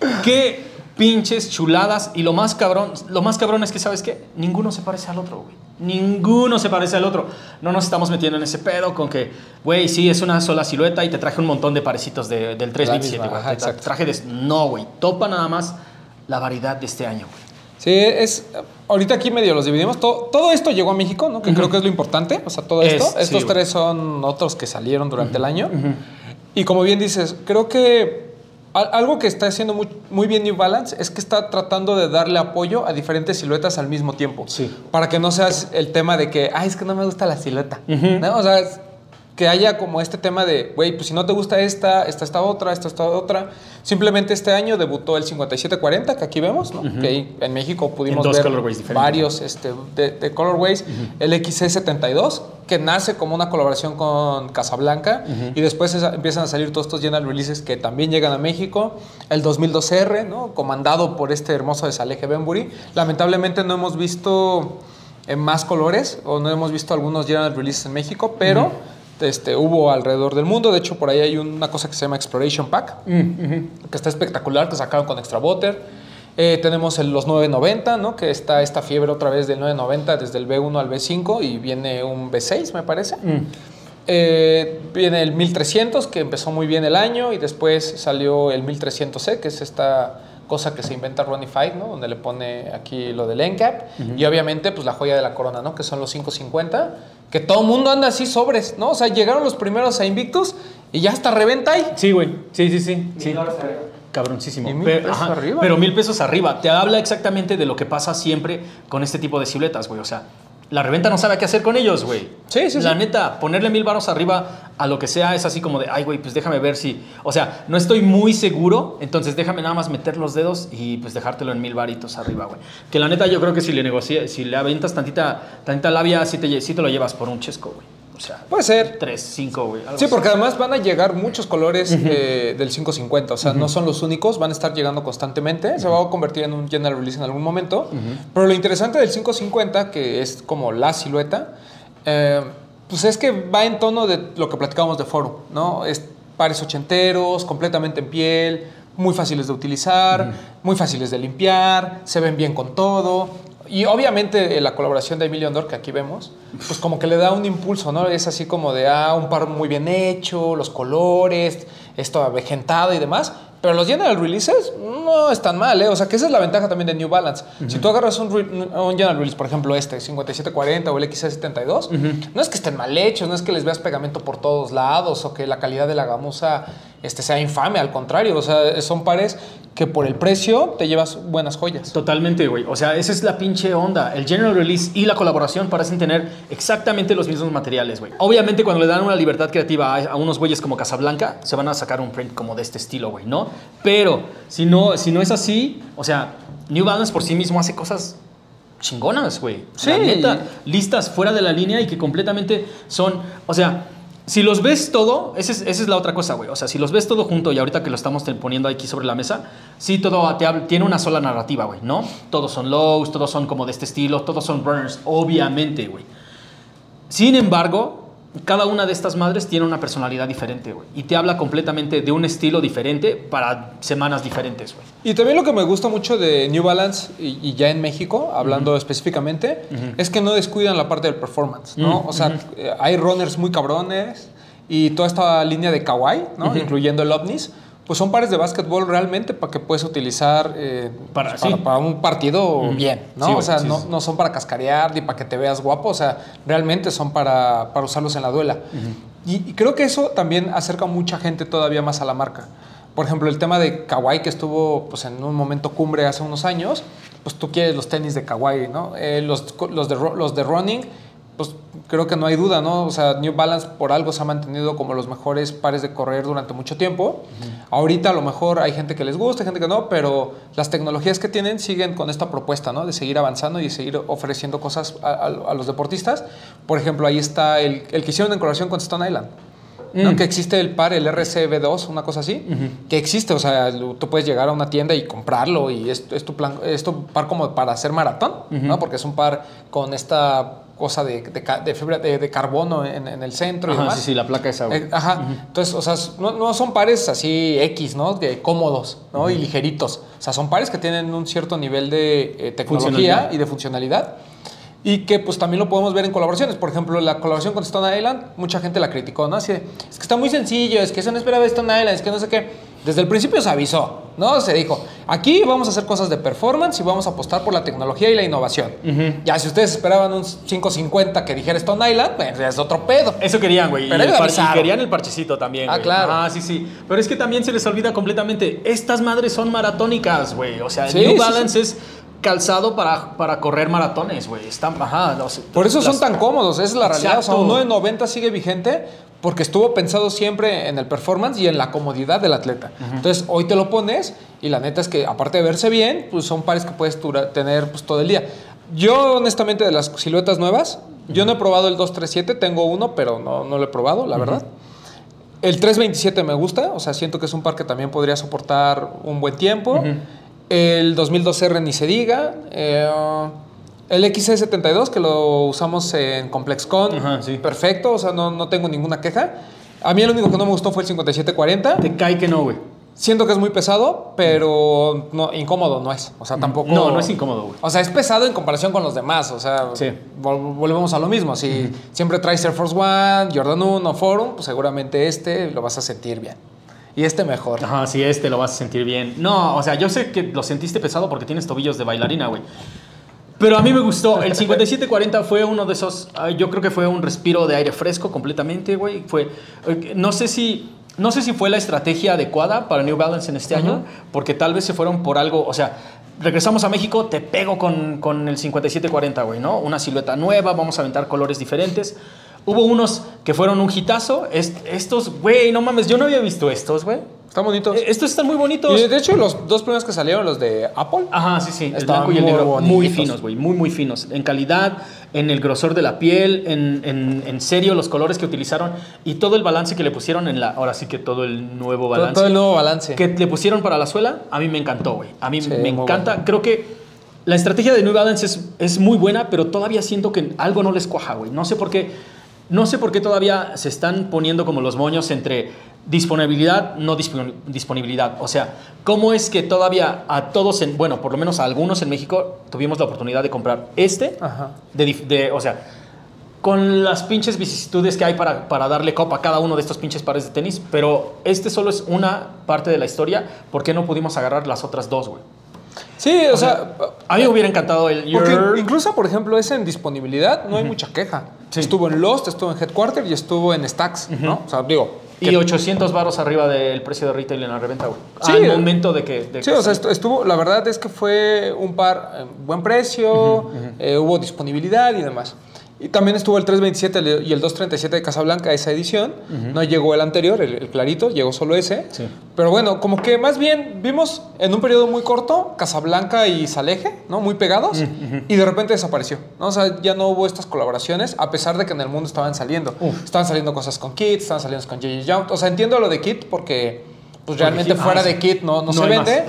Qué pinches chuladas y lo más cabrón, lo más cabrón es que sabes qué, ninguno se parece al otro, güey. Ninguno se parece al otro. No nos estamos metiendo en ese pedo con que, güey, sí, es una sola silueta y te traje un montón de parecitos de- del 327, misma, güey. Te traje de... No, güey. Topa nada más la variedad de este año, güey. Sí, es. Ahorita aquí medio los dividimos. Todo, todo esto llegó a México, ¿no? Que creo que es lo importante. O sea, todo Es, esto. Estos tres son otros que salieron durante el año. Y como bien dices, creo que algo que está haciendo muy, muy bien New Balance es que está tratando de darle apoyo a diferentes siluetas al mismo tiempo. Sí. Para que no seas el tema de que, ay, es que no me gusta la silueta. ¿no? O sea, que haya como este tema de, güey, pues si no te gusta esta, esta, esta otra, esta, esta otra. Simplemente este año debutó el 5740, que aquí vemos, ¿no? Que ahí en México pudimos dos ver varios este, de, de colorways. El XC72, que nace como una colaboración con Casablanca. Y después empiezan a salir todos estos general releases que también llegan a México. El 2002R, ¿no? Comandado por este hermoso de Salehe Benbury. Lamentablemente no hemos visto en más colores o no hemos visto algunos general releases en México, pero este, hubo alrededor del mundo. De hecho, por ahí hay una cosa que se llama Exploration Pack, que está espectacular, que sacaron con Extra Butter. Eh, tenemos el- los 990, ¿no? que está esta fiebre otra vez del 990 desde el B1 al B5 y viene un B6, me parece. Eh, viene el 1300, que empezó muy bien el año, y después salió el 1300C, que es esta cosa que se inventa Ronnie Fight, ¿no? Donde le pone aquí lo del NCAP. Y obviamente, pues la joya de la corona, ¿no? Que son los 550, que todo el mundo anda así sobres, ¿no? O sea, llegaron los primeros a Invictus y ya hasta reventa ahí. Sí, güey. Sí, sí, sí. sí. Cabroncísimo. Y mil Pero, pesos ajá, arriba. pero mil pesos arriba. Te habla exactamente de lo que pasa siempre con este tipo de siluetas, güey. O sea, la reventa no sabe qué hacer con ellos, güey. Sí, sí, La sí. neta, ponerle mil varos arriba a lo que sea es así como de, ay, güey, pues déjame ver si. O sea, no estoy muy seguro, entonces déjame nada más meter los dedos y pues dejártelo en mil varitos arriba, güey. Que la neta, yo creo que si le negocias, si le aventas tantita, tantita labia, sí te, sí te lo llevas por un chesco, güey. O sea, Puede ser. tres, cinco, güey. algo Sí, así. porque además van a llegar muchos colores eh, del 550, o sea, no son los únicos, van a estar llegando constantemente, se va a convertir en un general release en algún momento, pero lo interesante del 550, que es como la silueta, eh, pues es que va en tono de lo que platicábamos de Forum, ¿no? Es pares ochenteros, completamente en piel, muy fáciles de utilizar, muy fáciles de limpiar, se ven bien con todo. Y obviamente eh, la colaboración de Emilio Andor, que aquí vemos, pues como que le da un impulso, ¿no? Es así como de, ah, un par muy bien hecho, los colores, esto avejentado y demás. Pero los general releases no están mal, ¿eh? O sea, que esa es la ventaja también de New Balance. Si tú agarras un, un general release, por ejemplo este, 5740 o el XC72, no es que estén mal hechos, no es que les veas pegamento por todos lados o que la calidad de la gamuza este, sea infame, al contrario. O sea, son pares que por el precio te llevas buenas joyas. Totalmente, güey. O sea, esa es la pinche onda. El general release y la colaboración parecen tener exactamente los mismos materiales, güey. Obviamente, cuando le dan una libertad creativa a, a unos güeyes como Casablanca, se van a sacar un print como de este estilo, güey, ¿no? Pero si no, si no es así, o sea, New Balance por sí mismo hace cosas chingonas, güey. Sí. La neta, listas fuera de la línea y que completamente son, o sea, si los ves todo, esa es, esa es la otra cosa, güey. O sea, si los ves todo junto y ahorita que lo estamos poniendo aquí sobre la mesa, sí, todo tiene una sola narrativa, güey, ¿no? Todos son lows, todos son como de este estilo, todos son burners, obviamente, güey. Sin embargo, cada una de estas madres tiene una personalidad diferente, güey. Y te habla completamente de un estilo diferente para semanas diferentes, güey. Y también lo que me gusta mucho de New Balance y, y ya en México, hablando específicamente, es que no descuidan la parte del performance, ¿no? O sea, eh, hay runners muy cabrones y toda esta línea de kawaii, ¿no? Incluyendo el ovnis. Pues son pares de básquetbol realmente para que puedes utilizar eh, Para- pues, sí. para un partido bien, ¿no? Sí, o sea, sí, no, no son para cascarear ni para que te veas guapo, o sea, realmente son para, para usarlos en la duela. y, y creo que eso también acerca a mucha gente todavía más a la marca. Por ejemplo, el tema de Kawaii que estuvo pues, en un momento cumbre hace unos años, pues tú quieres los tenis de Kawaii, ¿no? Eh, los, los, de, los de running pues creo que no hay duda, ¿no? O sea, New Balance por algo se ha mantenido como los mejores pares de correr durante mucho tiempo. Ahorita a lo mejor hay gente que les gusta, gente que no, pero las tecnologías que tienen siguen con esta propuesta, ¿no? De seguir avanzando y seguir ofreciendo cosas a, a- a los deportistas. Por ejemplo, ahí está el, el que hicieron en colaboración con Stone Island. ¿no? Mm. Que existe el par, el RCB2, una cosa así, que existe, o sea, tú puedes llegar a una tienda y comprarlo y es, es tu plan, es tu par como para hacer maratón, ¿no? Porque es un par con esta cosa de, de fibra de, de carbono en, en el centro y Ajá, demás. sí, sí, la placa esa. Eh, Ajá. Entonces, o sea, no, no son pares así X, ¿no? De cómodos, ¿no? Y ligeritos. O sea, son pares que tienen un cierto nivel de eh, tecnología y de funcionalidad. Y que pues también lo podemos ver en colaboraciones. Por ejemplo, la colaboración con Stone Island, mucha gente la criticó, ¿no? Así de, es que está muy sencillo, es que eso no esperaba Stone Island, es que no sé qué. Desde el principio se avisó, ¿no? Se dijo, aquí vamos a hacer cosas de performance y vamos a apostar por la tecnología y la innovación. Ya, si ustedes esperaban un 550 que dijera Stone Island, pues es otro pedo. Eso querían, güey. Y, Pero y avisaron. querían el parchecito también, Ah, claro. Ah, sí, sí. Pero es que también se les olvida completamente. Estas madres son maratónicas, güey. O sea, el Sí, New sí, Balance es calzado para, para correr maratones, güey. Están, ajá. no Por eso son tan cómodos, esa es la realidad. O sea, Exacto. un 990 sigue vigente porque estuvo pensado siempre en el performance y en la comodidad del atleta. Entonces, hoy te lo pones y la neta es que, aparte de verse bien, pues son pares que puedes tener pues, todo el día. Yo, honestamente, de las siluetas nuevas, yo no he probado el 237, tengo uno, pero no, no lo he probado, la verdad. El 327 me gusta, o sea, siento que es un par que también podría soportar un buen tiempo. El 2002R ni se diga. Eh, el XC72 que lo usamos en ComplexCon, Ajá, sí. perfecto, o sea, no, no tengo ninguna queja. A mí el único que no me gustó fue el 5740. Te cae que no, güey. Siento que es muy pesado, pero no, incómodo no es. O sea, tampoco. No, no es incómodo, güey. O sea, es pesado en comparación con los demás. O sea, Sí. volvemos a lo mismo. Si siempre traes Air Force One, Jordan 1, Forum, pues seguramente este lo vas a sentir bien. Y este mejor. Ajá, sí, este lo vas a sentir bien. No, o sea, yo sé que lo sentiste pesado porque tienes tobillos de bailarina, güey. Pero a mí me gustó. El 5740 fue uno de esos. Yo creo que fue un respiro de aire fresco completamente, güey. Fue. eh, No sé si. No sé si fue la estrategia adecuada para New Balance en este año, porque tal vez se fueron por algo. O sea, regresamos a México, te pego con, con el 5740, güey, ¿no? Una silueta nueva, vamos a aventar colores diferentes. Hubo unos que fueron un hitazo. Est- estos, güey, no mames, yo no había visto estos, güey. Están bonitos. Eh, Estos están muy bonitos. y de hecho, los dos primeros que salieron, los de Apple, Ajá, sí, sí. El blanco y el negro. Muy finos, güey. Muy, muy finos. En calidad, en el grosor de la piel, en, en, en serio, los colores que utilizaron y todo el balance que le pusieron en la. Ahora sí que todo el nuevo balance. todo el nuevo balance. Que le pusieron para la suela, a mí me encantó, güey. A mí Sí, me encanta. Creo que la estrategia de New Balance es, es muy buena, pero todavía siento que algo no les cuaja, güey. No sé por qué. No sé por qué todavía se están poniendo como los moños entre disponibilidad, no dispon- disponibilidad. O sea, ¿cómo es que todavía a todos, en, bueno, por lo menos a algunos en México, tuvimos la oportunidad de comprar este? Ajá. De, de- o sea, con las pinches vicisitudes que hay para, para darle copa a cada uno de estos pinches pares de tenis, pero este solo es una parte de la historia. ¿Por qué no pudimos agarrar las otras dos, güey? Sí, o, sea, A mí me hubiera encantado el porque incluso, por ejemplo, ese en disponibilidad no hay mucha queja. Sí. Estuvo en Lost, estuvo en Headquarter y estuvo en Stacks, ¿no? O sea, digo. Y que- 800 baros arriba del precio de retail en la reventa, güey. Sí, Al eh, momento de que... de Sí, que o sea, estu- estuvo, la verdad es que fue un par en buen precio, eh, hubo disponibilidad y demás. Y también estuvo el 327 y el 237 de Casablanca, esa edición. No llegó el anterior, el, el clarito, llegó solo ese. Sí. Pero bueno, como que más bien vimos en un periodo muy corto Casablanca y Saleje, ¿no? Muy pegados. Y de repente desapareció, ¿no? O sea, ya no hubo estas colaboraciones, a pesar de que en el mundo estaban saliendo. Estaban saliendo cosas con Kit, estaban saliendo con JJ Young. O sea, entiendo lo de Kit porque... Pues realmente fuera ah, de sí. Kit no, no, No se vende.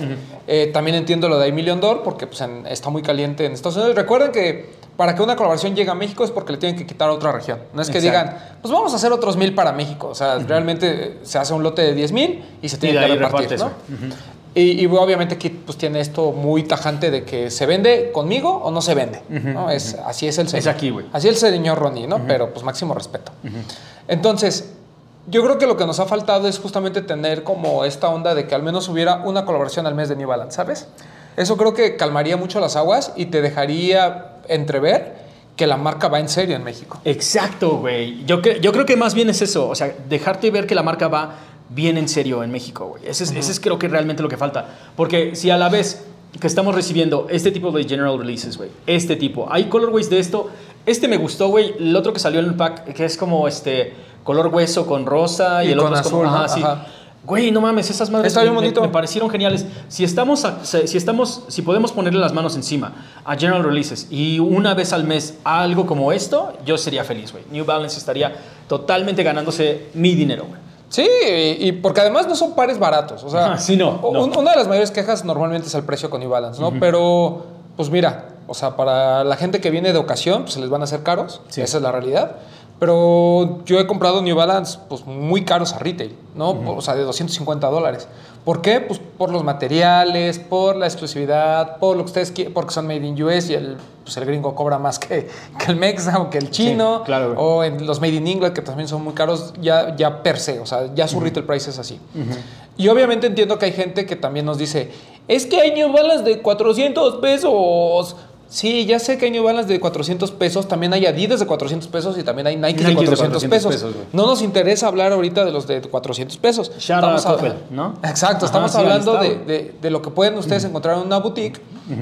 Eh, también entiendo lo de Million Door porque pues, en- está muy caliente en Estados Unidos. Recuerden que para que una colaboración llegue a México es porque le tienen que quitar a otra región. No es que Exacto. digan, pues vamos a hacer otros mil para México. O sea, realmente se hace un lote de 10 mil y se tiene que repartir. ¿no? Ujú. Y, y, obviamente Kit pues, tiene esto muy tajante de que se vende conmigo o no se vende. ¿no? es, así es el señor. Es aquí, güey. Así es el señor Ronnie, ¿no? Pero pues máximo respeto. Entonces, yo creo que lo que nos ha faltado es justamente tener como esta onda de que al menos hubiera una colaboración al mes de New Balance, ¿sabes? Eso creo que calmaría mucho las aguas y te dejaría entrever que la marca va en serio en México. Exacto, güey. Yo, cre- yo creo que más bien es eso. O sea, dejarte ver que la marca va bien en serio en México, güey. Ese es, ese es creo que realmente lo que falta. Porque si a la vez que estamos recibiendo este tipo de general releases, güey, este tipo, hay colorways de esto Este me gustó, güey. El otro que salió en el pack, que es como este color hueso con rosa y, Y el con otro es como. azul, ¿no? Ajá, sí. Ajá. Güey, no mames, esas madres Está bien me- bonito. me parecieron geniales. Si estamos, a- si estamos, si podemos ponerle las manos encima a General Releases y una vez al mes algo como esto, yo sería feliz, güey. New Balance estaría totalmente ganándose mi dinero, güey. Sí, y, porque además no son pares baratos. O sea, Ajá, sí, no, no. un- una de las mayores quejas normalmente es el precio con New Balance, ¿no? Pero, pues mira, o sea, para la gente que viene de ocasión, pues se les van a hacer caros. Sí. Esa es la realidad. Pero yo he comprado New Balance, pues muy caros a retail, ¿no? O sea, de 250 dólares. ¿Por qué? Pues por los materiales, por la exclusividad, por lo que ustedes quieren, porque son made in US y el, pues el gringo cobra más que, que el mexa o que el chino. claro, güey. o en los made in England, que también son muy caros, ya, ya per se, o sea, ya su retail price es así. Y obviamente entiendo que hay gente que también nos dice, es que hay New Balance de 400 pesos. Sí, ya sé que hay New Balance de 400 pesos, también hay Adidas de 400 pesos y también hay Nike, de Nikes de 400, 400 pesos. pesos, no nos interesa hablar ahorita de los de 400 pesos. Shout out a- Coppel, ¿no? Exacto, Ajá, estamos sí, hablando de, de- de lo que pueden ustedes encontrar en una boutique,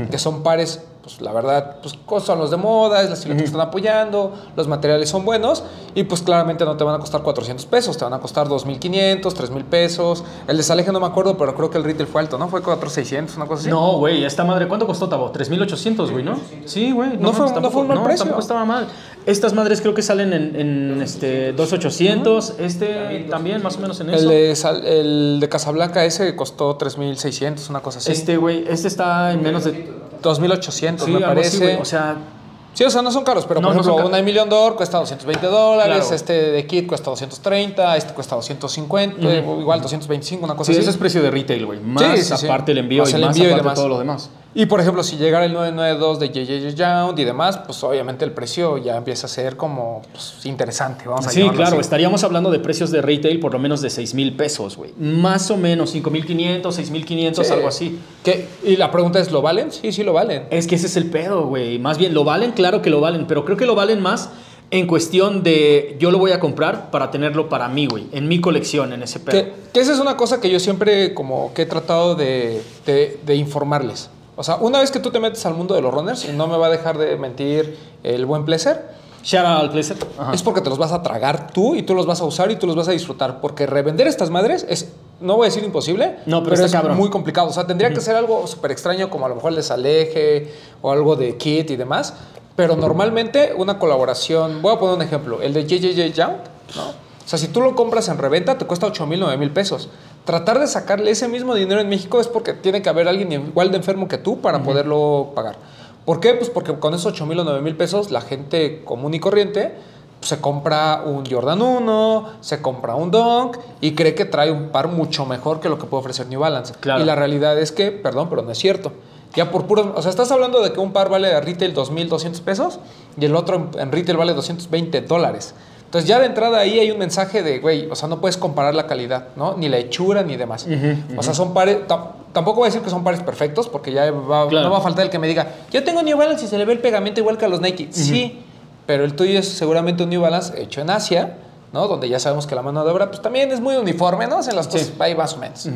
que son pares, pues la verdad, pues son los de moda, es la silueta que están apoyando, los materiales son buenos y pues claramente no te van a costar 400 pesos, te van a costar 2.500, 3.000 pesos. El de Saleje no me acuerdo, pero creo que el retail fue alto, ¿no? Fue 4.600, una cosa así. No, güey, esta madre, ¿cuánto costó, Tabo? 3.800, güey, ¿no? Sí, güey. No fue- mames, no fue un mal no, precio. tampoco estaba mal. Estas madres creo que salen en, en este 2.800. Este también, más o menos en eso. El de, Sal- el de Casablanca ese costó 3.600, una cosa así. Este, güey, este está en menos de... 2.800, Sí, me así, parece. O sea, Sí, o sea, no son caros, pero No, por no ejemplo, caros. una Million Door cuesta 220 dólares, Claro. este de Kit cuesta 230, este cuesta 250, eh, igual 225, una cosa sí, así. ese es precio de retail, güey. Más Sí, aparte el envío Más y el más envío y aparte demás. todo lo demás. Y por ejemplo, si llegara el 992 de JJ Young y demás, pues obviamente el precio ya empieza a ser como pues, interesante, vamos a Sí, claro, así. estaríamos hablando de precios de retail por lo menos de 6 mil pesos, güey. Más o menos, 5.500, 6.500, Sí. algo así. ¿Qué? Y la pregunta es, ¿lo valen? Sí, sí lo valen. Es que ese es el pedo, güey. Más bien, lo valen, claro que lo valen, pero creo que lo valen más en cuestión de yo lo voy a comprar para tenerlo para mí, güey, en mi colección, en ese pedo. Que, que esa es una cosa que yo siempre como que he tratado de, de- de informarles. O sea, una vez que tú te metes al mundo de los runners, y no me va a dejar de mentir el buen placer, Shout out al placer. Ajá. es porque te los vas a tragar tú y tú los vas a usar y tú los vas a disfrutar. Porque revender estas madres es, no voy a decir imposible, No, pero está es cabrón. muy complicado. O sea, tendría que ser algo súper extraño como a lo mejor el de Saleje o algo de Kit y demás. Pero normalmente una colaboración, voy a poner un ejemplo, el de JJJ Young, ¿no? O sea, si tú lo compras en reventa, te cuesta 8 mil, 9 mil pesos. Tratar de sacarle ese mismo dinero en México es porque tiene que haber alguien igual de enfermo que tú para poderlo pagar. ¿Por qué? Pues porque con esos 8 mil o 9 mil pesos la gente común y corriente pues, se compra un Jordan 1, se compra un Dunk y cree que trae un par mucho mejor que lo que puede ofrecer New Balance. Claro. Y la realidad es que, perdón, pero no es cierto. Ya por puro, o sea, estás hablando de que un par vale a retail 2.200 pesos y el otro en retail vale 220 dólares. Entonces ya de entrada ahí hay un mensaje de, güey, o sea, no puedes comparar la calidad, ¿no? Ni la hechura ni demás. O sea, son pares, tam- tampoco voy a decir que son pares perfectos porque ya va- Claro. no va a faltar el que me diga, yo tengo New Balance y se le ve el pegamento igual que a los Nike. Sí, pero el tuyo es seguramente un New Balance hecho en Asia, ¿no? Donde ya sabemos que la mano de obra pues también es muy uniforme, ¿no? En las cosas ahí más o menos.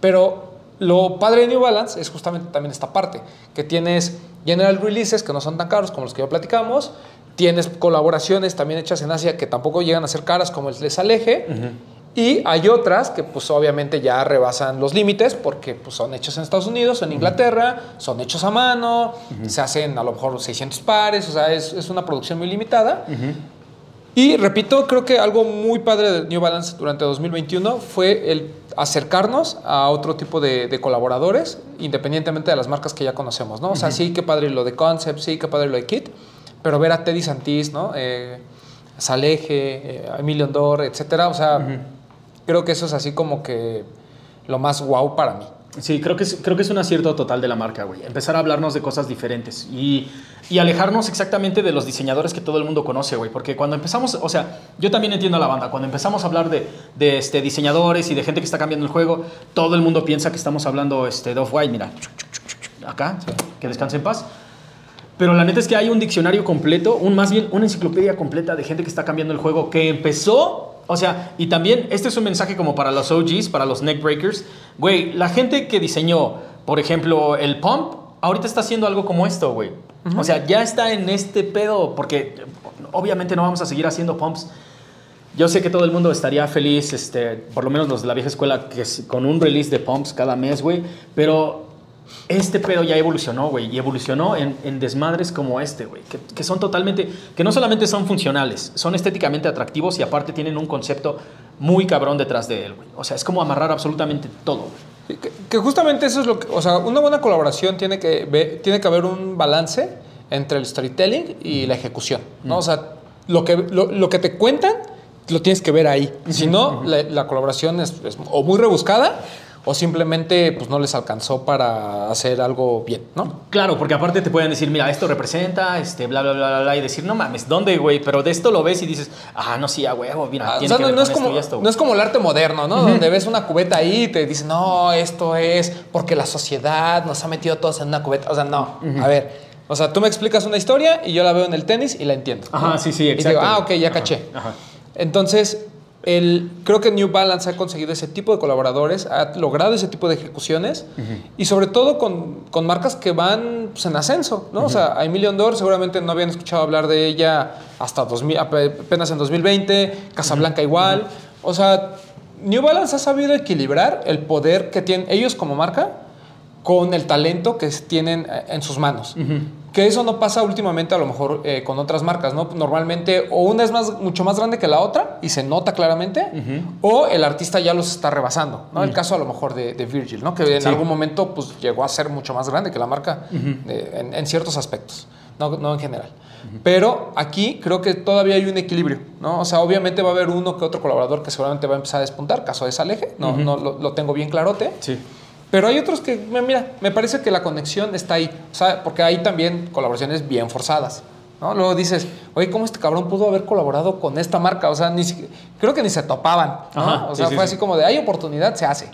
Pero lo padre de New Balance es justamente también esta parte, que tienes general releases que no son tan caros como los que ya platicamos, tienes colaboraciones también hechas en Asia que tampoco llegan a ser caras como el de Saleje, y hay otras que pues obviamente ya rebasan los límites porque pues, son hechos en Estados Unidos, en Inglaterra, son hechos a mano, se hacen a lo mejor 600 pares, o sea, es, es una producción muy limitada. Y repito, creo que algo muy padre de New Balance durante 2021 fue el acercarnos a otro tipo de, de colaboradores, independientemente de las marcas que ya conocemos, ¿no? O sea, sí, qué padre lo de Concept, sí, qué padre lo de Kit, pero ver a Teddy Santis, ¿no? Eh, Saleje, eh, Emilion Dor, etcétera, o sea, creo que eso es así como que lo más wow para mí. Sí, creo que, es, creo que es un acierto total de la marca, güey. Empezar a hablarnos de cosas diferentes y, y alejarnos exactamente de los diseñadores que todo el mundo conoce, güey. Porque cuando empezamos, o sea, yo también entiendo a la banda, cuando empezamos a hablar de, de este, diseñadores y de gente que está cambiando el juego, todo el mundo piensa que estamos hablando este, de Off-White, mira, acá, que descanse en paz. Pero la neta es que hay un diccionario completo, un más bien una enciclopedia completa de gente que está cambiando el juego, que empezó, o sea, y también este es un mensaje como para los OGs, para los neckbreakers. Güey, la gente que diseñó, por ejemplo, el pump, ahorita está haciendo algo como esto, güey. O sea, ya está en este pedo, porque obviamente no vamos a seguir haciendo pumps. Yo sé que todo el mundo estaría feliz, este, por lo menos los de la vieja escuela, que es- con un release de pumps cada mes, güey. Pero este pedo ya evolucionó, güey. Y evolucionó en, en desmadres como este, güey. Que, que son totalmente, que no solamente son funcionales, son estéticamente atractivos y aparte tienen un concepto muy cabrón detrás de él, güey. O sea, es como amarrar absolutamente todo, güey. Que, que justamente eso es lo que, o sea, una buena colaboración tiene que, tiene que haber un balance entre el storytelling y la ejecución, ¿no? O sea, lo que, lo, lo que te cuentan lo tienes que ver ahí. Si no, la, la colaboración es, es o muy rebuscada o simplemente pues no les alcanzó para hacer algo bien, ¿no? Claro, porque aparte te pueden decir, mira, esto representa, este, bla, bla, bla, bla, bla, y decir, no mames, ¿dónde, güey? Pero de esto lo ves y dices, ah, no, sí, a huevo, mira, Ah, o tiene que no, es como, y no es como el arte moderno, ¿no? Donde ves una cubeta ahí y te dicen, no, esto es porque la sociedad nos ha metido todos en una cubeta. O sea, no. A ver, o sea, tú me explicas una historia y yo la veo en el tenis y la entiendo. Ajá, sí, sí, Y exacto. digo, ah, ok, ya caché. ajá. Entonces, el, creo que New Balance ha conseguido ese tipo de colaboradores, ha logrado ese tipo de ejecuciones y sobre todo con, con marcas que van pues, en ascenso, ¿no? O sea, a Million Door seguramente no habían escuchado hablar de ella hasta 2000, apenas en 2020, Casablanca igual. O sea, New Balance ha sabido equilibrar el poder que tienen ellos como marca con el talento que tienen eh, en sus manos. Que eso no pasa últimamente a lo mejor eh, con otras marcas, ¿no? Normalmente o una es más, mucho más grande que la otra y se nota claramente, o el artista ya los está rebasando, ¿no? El caso a lo mejor de, de Virgil, ¿no? Que en Sí. algún momento pues llegó a ser mucho más grande que la marca eh, en, en ciertos aspectos, no, no en general. Pero aquí creo que todavía hay un equilibrio, ¿no? O sea, obviamente va a haber uno que otro colaborador que seguramente va a empezar a despuntar, caso de Saleje, no, no lo, lo tengo bien clarote. Sí. Pero hay otros que, mira, me parece que la conexión está ahí. O sea, porque hay también colaboraciones bien forzadas. ¿no? Luego dices, oye, ¿cómo este cabrón pudo haber colaborado con esta marca? O sea, ni creo que ni se topaban. ¿no? Ajá, o sea, sí, fue sí. así como de, hay oportunidad, se hace.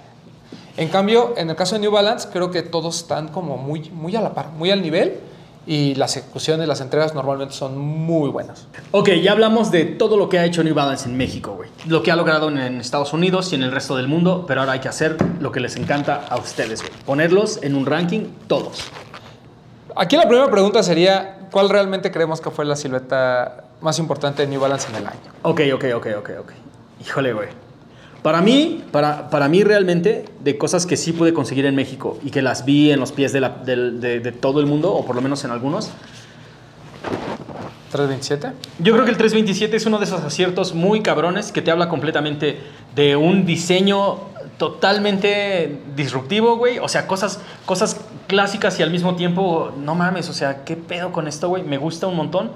En cambio, en el caso de New Balance, creo que todos están como muy, muy a la par, muy al nivel. Y las ejecuciones, las entregas normalmente son muy buenas. Ok, ya hablamos de todo lo que ha hecho New Balance en México, güey. Lo que ha logrado en, Estados Unidos y en el resto del mundo, pero ahora hay que hacer lo que les encanta a ustedes, güey. Ponerlos en un ranking todos. Aquí la primera pregunta sería, ¿cuál realmente creemos que fue la silueta más importante de New Balance en el año? Ok, ok, ok, ok, ok. Híjole, güey. Para mí, para, para mí realmente, de cosas que sí pude conseguir en México y que las vi en los pies de, la- del- de- de todo el mundo, o por lo menos en algunos, 327. Yo creo que el 327 es uno de esos aciertos muy cabrones que te habla completamente de un diseño totalmente disruptivo, güey. O sea, cosas, cosas clásicas y al mismo tiempo, no mames, o sea, ¿qué pedo con esto, güey? Me gusta un montón.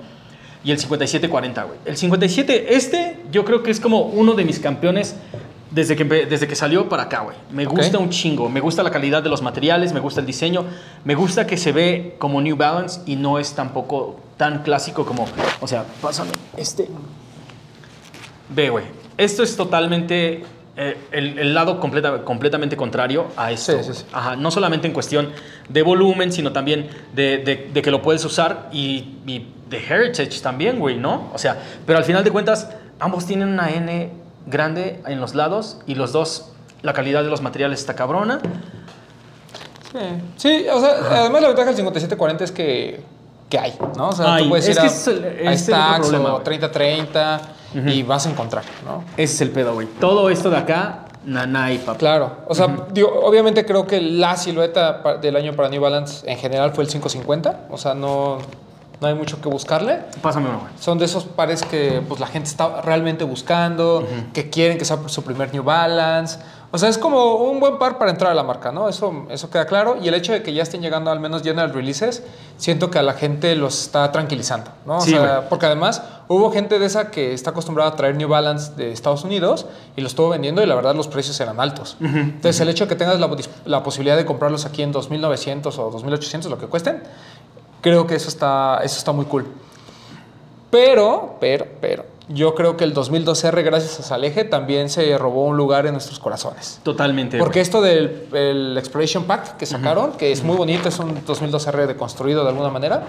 Y el 5740, güey. El 57, este, yo creo que es como uno de mis campeones desde que, desde que salió para acá, güey. Me gusta un chingo. Me gusta la calidad de los materiales, me gusta el diseño. Me gusta que se ve como New Balance y no es tampoco tan clásico como. O sea, pásame este. Ve, güey. Esto es totalmente. eh, el, el lado completa- completamente contrario a esto. Sí, sí, sí. Ajá, no solamente en cuestión de volumen, sino también de, de- de que lo puedes usar y, y de heritage también, güey, ¿no? O sea, pero al final de cuentas, ambos tienen una N grande en los lados y los dos, la calidad de los materiales está cabrona. Sí, sí o sea, además la ventaja del 5740 es que, que hay, ¿no? O sea, tú puedes Es ir que a, es el- a el Stacks problema, o güey. 3030 y vas a encontrar, ¿no? Ese es el pedo, güey. Todo esto de acá, nanay, papá. Claro, o sea, digo, obviamente creo que la silueta del año para New Balance en general fue el 550, o sea, no, no hay mucho que buscarle. Pásame uno, güey. Son de esos pares que pues, la gente está realmente buscando, que quieren que sea su primer New Balance. O sea, es como un buen par para entrar a la marca, ¿no? Eso, eso queda claro. Y el hecho de que ya estén llegando al menos general releases, siento que a la gente los está tranquilizando, ¿no? O Sí, sea, güey. porque además hubo gente de esa que está acostumbrada a traer New Balance de Estados Unidos y los estuvo vendiendo y la verdad los precios eran altos. Entonces, el hecho de que tengas la, la posibilidad de comprarlos aquí en 2.900 o 2.800, lo que cuesten, creo que eso está, eso está muy cool. Pero, pero, pero, yo creo que el 2012R, gracias a Saleje, también se robó un lugar en nuestros corazones. Totalmente. Porque güey. esto del el Exploration Pack que sacaron, que es muy bonito, es un 2012R deconstruido de alguna manera,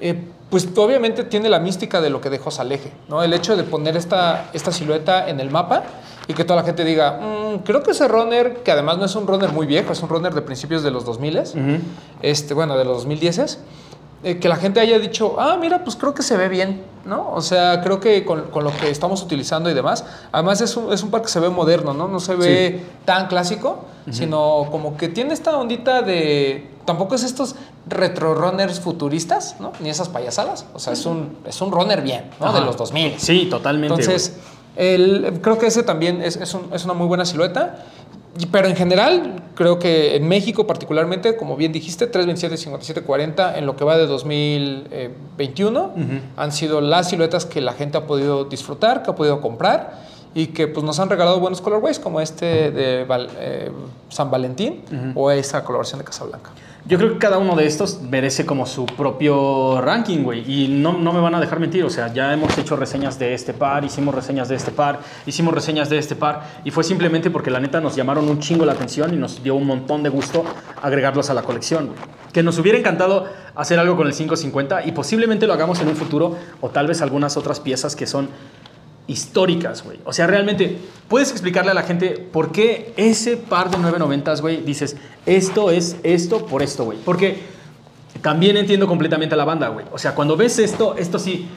eh, pues obviamente tiene la mística de lo que dejó Saleje, ¿no? El hecho de poner esta, esta silueta en el mapa y que toda la gente diga, "Mm, creo que ese runner, que además no es un runner muy viejo, es un runner de principios de los 2000, este, bueno, de los 2010 eh, que la gente haya dicho, ah, mira, pues creo que se ve bien, ¿no? O sea, creo que con, con lo que estamos utilizando y demás, además es un, es un par que se ve moderno, ¿no? No se ve tan clásico, sino como que tiene esta ondita de... Tampoco es estos retro runners futuristas, ¿no? Ni esas payasadas. O sea, es un, es un runner bien, ¿no? De los 2000. Sí, totalmente. Entonces, el- creo que ese también es, es un- es una muy buena silueta. Pero en general, creo que en México particularmente, como bien dijiste, 327, 57, 40, en lo que va de 2021, han sido las siluetas que la gente ha podido disfrutar, que ha podido comprar y que pues, nos han regalado buenos colorways como este de eh, San Valentín o esa coloración de Casablanca. Yo creo que cada uno de estos merece como su propio ranking, güey. Y no, no me van a dejar mentir. O sea, ya hemos hecho reseñas de este par, hicimos reseñas de este par, hicimos reseñas de este par. Y fue simplemente porque la neta nos llamaron un chingo la atención y nos dio un montón de gusto agregarlos a la colección. Que nos hubiera encantado hacer algo con el 550 y posiblemente lo hagamos en un futuro o tal vez algunas otras piezas que son históricas, güey. O sea, realmente, puedes explicarle a la gente por qué ese par de 990, güey, dices, esto es esto por esto, güey. Porque también entiendo completamente a la banda, güey. O sea, cuando ves esto, esto sí,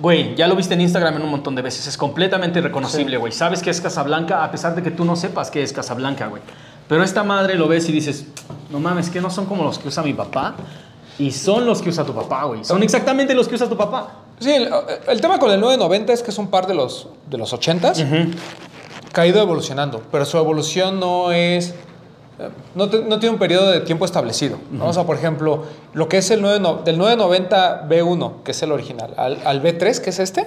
güey, ya lo viste en Instagram en un montón de veces, es completamente reconocible, güey. Sabes que es Casablanca a pesar de que tú no sepas que es Casablanca, güey. Pero esta madre lo ves y dices, no mames, que no son como los que usa mi papá. Y son los que usa tu papá, güey. Son exactamente los que usa tu papá. Sí, el, el tema con el 990 es que es un par de los, de los 80s que ha ido evolucionando, pero su evolución no es. eh, No, te- no tiene un periodo de tiempo establecido. ¿no? O sea, por ejemplo, lo que es el 9, no- del 990 B1, que es el original, al, al B3, que es este,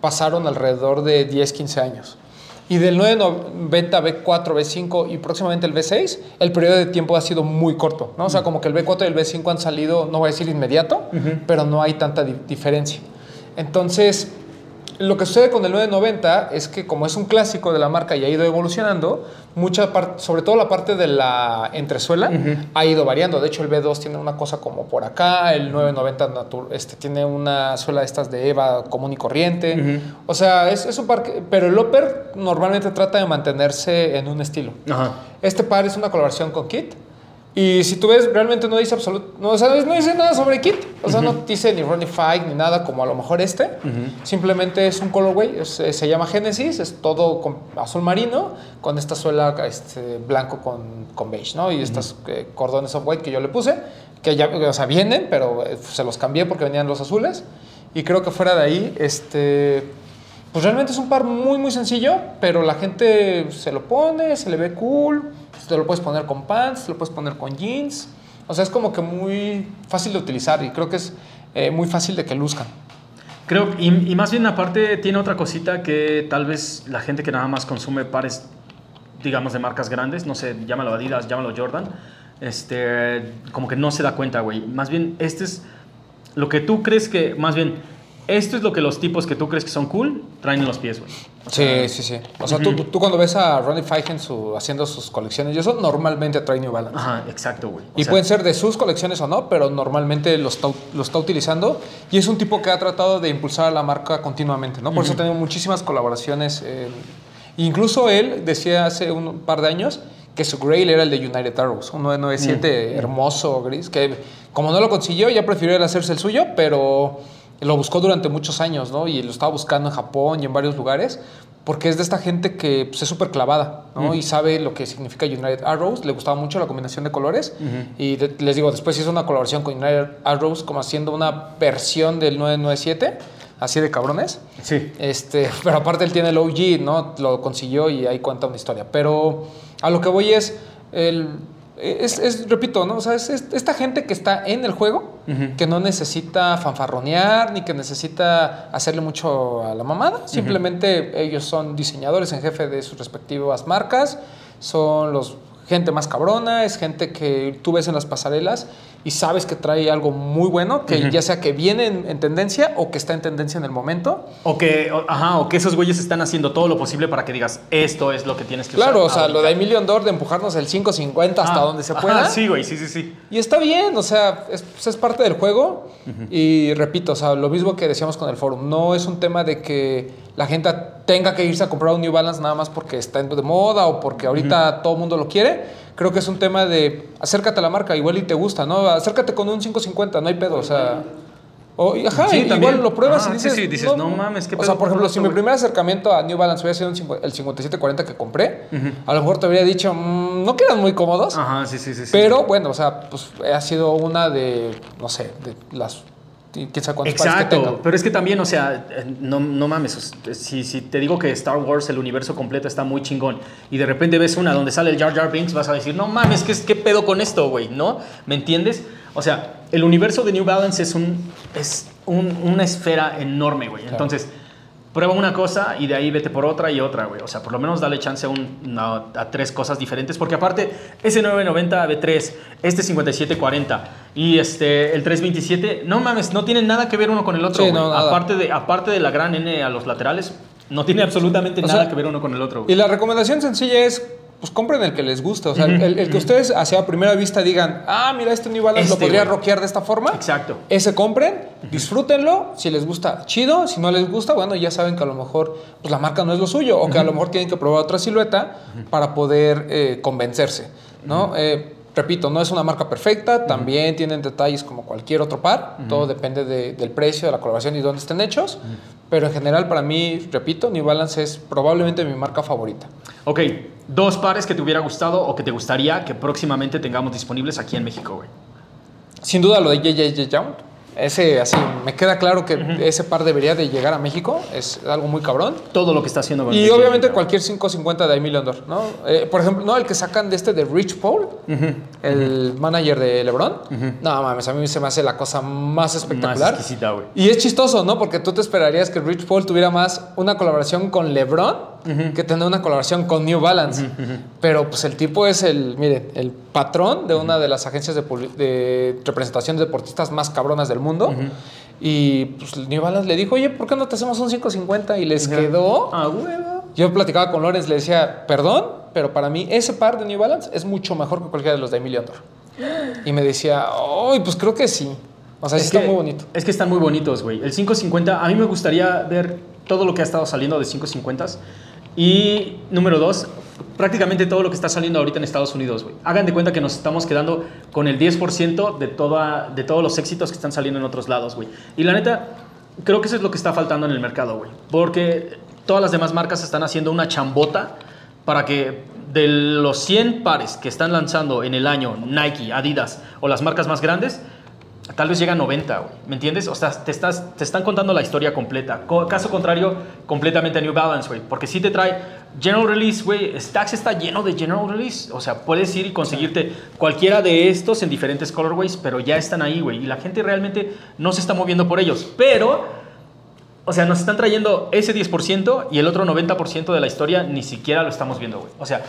pasaron alrededor de 10, 15 años. Y del 990 B4, B5 y próximamente el B6, el periodo de tiempo ha sido muy corto. ¿no? O sea, como que el B4 y el B5 han salido, no voy a decir inmediato, pero no hay tanta di- diferencia. Entonces, lo que sucede con el 990 es que como es un clásico de la marca y ha ido evolucionando, mucha parte, sobre todo la parte de la entresuela, ha ido variando. De hecho, el B2 tiene una cosa como por acá, el 990 natu- este, tiene una suela de estas de EVA común y corriente. O sea, es, es un par que- Pero el Upper normalmente trata de mantenerse en un estilo. Este par es una colaboración con Kit. Y si tú ves, realmente no dice absoluto, no, o sea, no dice nada sobre Kit. O sea, no dice ni Ronnie Fight ni nada como a lo mejor este. Simplemente es un colorway, es- eh, se llama Genesis, es todo con azul marino con esta suela este, blanco con, con beige, ¿no? Y estas eh, cordones of white que yo le puse, que ya, o sea, vienen, pero eh, se los cambié porque venían los azules. Y creo que fuera de ahí, este, pues realmente es un par muy, muy sencillo, pero la gente se lo pone, se le ve cool, te lo puedes poner con pants, te lo puedes poner con jeans. O sea, es como que muy fácil de utilizar y creo que es eh, muy fácil de que luzcan. Creo, y, y más bien aparte tiene otra cosita que tal vez la gente que nada más consume pares, digamos, de marcas grandes, no sé, llámalo Adidas, llámalo Jordan, este, como que no se da cuenta, güey. Más bien, este es lo que tú crees que, más bien, esto es lo que los tipos que tú crees que son cool traen en los pies, güey. Sí, sí, sí. O sea, tú, tú cuando ves a Ronnie Figen su, haciendo sus colecciones y eso, normalmente trae New Balance. Ajá, exacto, güey. O Y sea, pueden ser de sus colecciones o no, pero normalmente lo está, lo está utilizando. Y es un tipo que ha tratado de impulsar a la marca continuamente, ¿no? Por eso tenemos muchísimas colaboraciones. eh, incluso él decía hace un par de años que su Grail era el de United Arrows, un 997 hermoso, gris, que como no lo consiguió, ya prefirió hacerse el suyo, pero lo buscó durante muchos años, ¿no? Y lo estaba buscando en Japón y en varios lugares, porque es de esta gente que pues, es súper clavada, ¿no? Y sabe lo que significa United Arrows, le gustaba mucho la combinación de colores. Y de- les digo, después hizo una colaboración con United Arrows, como haciendo una versión del 997, así de cabrones. Sí. Este, pero aparte él tiene el OG, ¿no? Lo consiguió y ahí cuenta una historia. Pero a lo que voy es, el, es, es, repito, ¿no? O sea, es, es esta gente que está en el juego, que no necesita fanfarronear ni que necesita hacerle mucho a la mamada. Simplemente ellos son diseñadores en jefe de sus respectivas marcas, son los gente más cabrona, es gente que tú ves en las pasarelas y sabes que trae algo muy bueno, que ya sea que viene en, en tendencia o que está en tendencia en el momento. O que, o- ajá, o que esos güeyes están haciendo todo lo posible para que digas, esto es lo que tienes que usar. Claro, o sea, ahorita". lo de Emilio Dor de empujarnos el 5.50 hasta Ah, donde se ajá, pueda. sí, güey, sí, sí, sí. Y está bien, o sea, es, pues, es parte del juego. Y repito, o sea, lo mismo que decíamos con el forum, no es un tema de que la gente tenga que irse a comprar un New Balance nada más porque está de moda o porque ahorita todo el mundo lo quiere. Creo que es un tema de acércate a la marca, igual y te gusta, ¿no? Acércate con un 550, no hay pedo, o sea. O, ajá, Sí, igual también. lo pruebas y sí, dices. sí, dices, "No mames, qué O sea, por ejemplo, si mi güey". primer acercamiento a New Balance hubiera sido el 5740 que compré, a lo mejor te habría dicho, "Mm, no quedan muy cómodos. Ajá, sí, sí, sí. sí. Pero bueno, o sea, pues ha sido una de, no sé, de las. Quién sabe cuántos pares que tenga. Exacto, pero es que también, o sea, no, no mames, si, si te digo que Star Wars, el universo completo está muy chingón, y de repente ves una donde sale el Jar Jar Binks, vas a decir, no mames, ¿qué, es- qué pedo con esto, güey? ¿No? ¿Me entiendes? O sea, el universo de New Balance es, un, es un- una esfera enorme, güey. Entonces, prueba una cosa y de ahí vete por otra y otra, güey. O sea, por lo menos dale chance a, un- a- a tres cosas diferentes, porque aparte, ese 990 B3, este 5740 y este, el 327, no mames, no tienen nada que ver uno con el otro, Sí, no, aparte, de, aparte de la gran N a los laterales, no tiene absolutamente O nada sea, que ver uno con el otro, Y güey. la recomendación sencilla es, pues compren el que les guste. O sea, el, el que ustedes hacia primera vista digan, ah, mira, este New Balance lo Este, podría güey. rockear de esta forma. Exacto. Ese compren, disfrútenlo. Si les gusta, chido. Si no les gusta, bueno, ya saben que a lo mejor pues, la marca no es lo suyo. O que a lo mejor tienen que probar otra silueta para poder eh, convencerse. ¿no? Eh, repito, no es una marca perfecta. También tienen detalles como cualquier otro par. Todo depende de- del precio, de la colaboración y dónde estén hechos. Pero en general, para mí, repito, New Balance es probablemente mi marca favorita. Ok, dos pares que te hubiera gustado o que te gustaría que próximamente tengamos disponibles aquí en México, güey. Sin duda lo de JJ Young. Ese, así, me queda claro que ese par debería de llegar a México. Es algo muy cabrón. Todo lo que está haciendo Y obviamente JJ. cualquier 550 de Emilio Andor, ¿no? Eh, por ejemplo, no, el que sacan de este de Rich Paul, el manager de LeBron. No mames, a mí se me hace la cosa más Más espectacular. exquisita, güey. y es chistoso, ¿no? Porque tú te esperarías que Rich Paul tuviera más una colaboración con LeBron que tener una colaboración con New Balance. Pero pues el tipo es el, miren, el patrón de una de las agencias de, representación de deportistas más cabronas del mundo. Y pues New Balance le dijo, oye, ¿por qué no te hacemos un 550? Y les quedó. Ah, huevo. Yo platicaba con Lorenz, le decía, perdón, pero para mí ese par de New Balance es mucho mejor que cualquiera de los de Emilio Andor. Y me decía, ay, pues creo que sí. O sea, sí está que- muy bonito. Es que están muy bonitos, güey. El 550, a mí me gustaría ver todo lo que ha estado saliendo de 550. Y número dos, prácticamente todo lo que está saliendo ahorita en Estados Unidos, güey. Hagan de cuenta que nos estamos quedando con el 10% de, toda, de todos los éxitos que están saliendo en otros lados, güey. Y la neta, creo que eso es lo que está faltando en el mercado, güey. Porque todas las demás marcas están haciendo una chambota para que de los 100 pares que están lanzando en el año Nike, Adidas o las marcas más grandes, tal vez llega a 90, güey. ¿Me entiendes? O sea, te, estás, te están contando la historia completa. Co- caso contrario, completamente a New Balance, güey. Porque si te trae General Release, güey. Stax está lleno de General Release. O sea, puedes ir y conseguirte cualquiera de estos en diferentes colorways, pero ya están ahí, güey. Y la gente realmente no se está moviendo por ellos. Pero o sea, nos están trayendo ese 10% y el otro 90% de la historia ni siquiera lo estamos viendo, güey. O sea,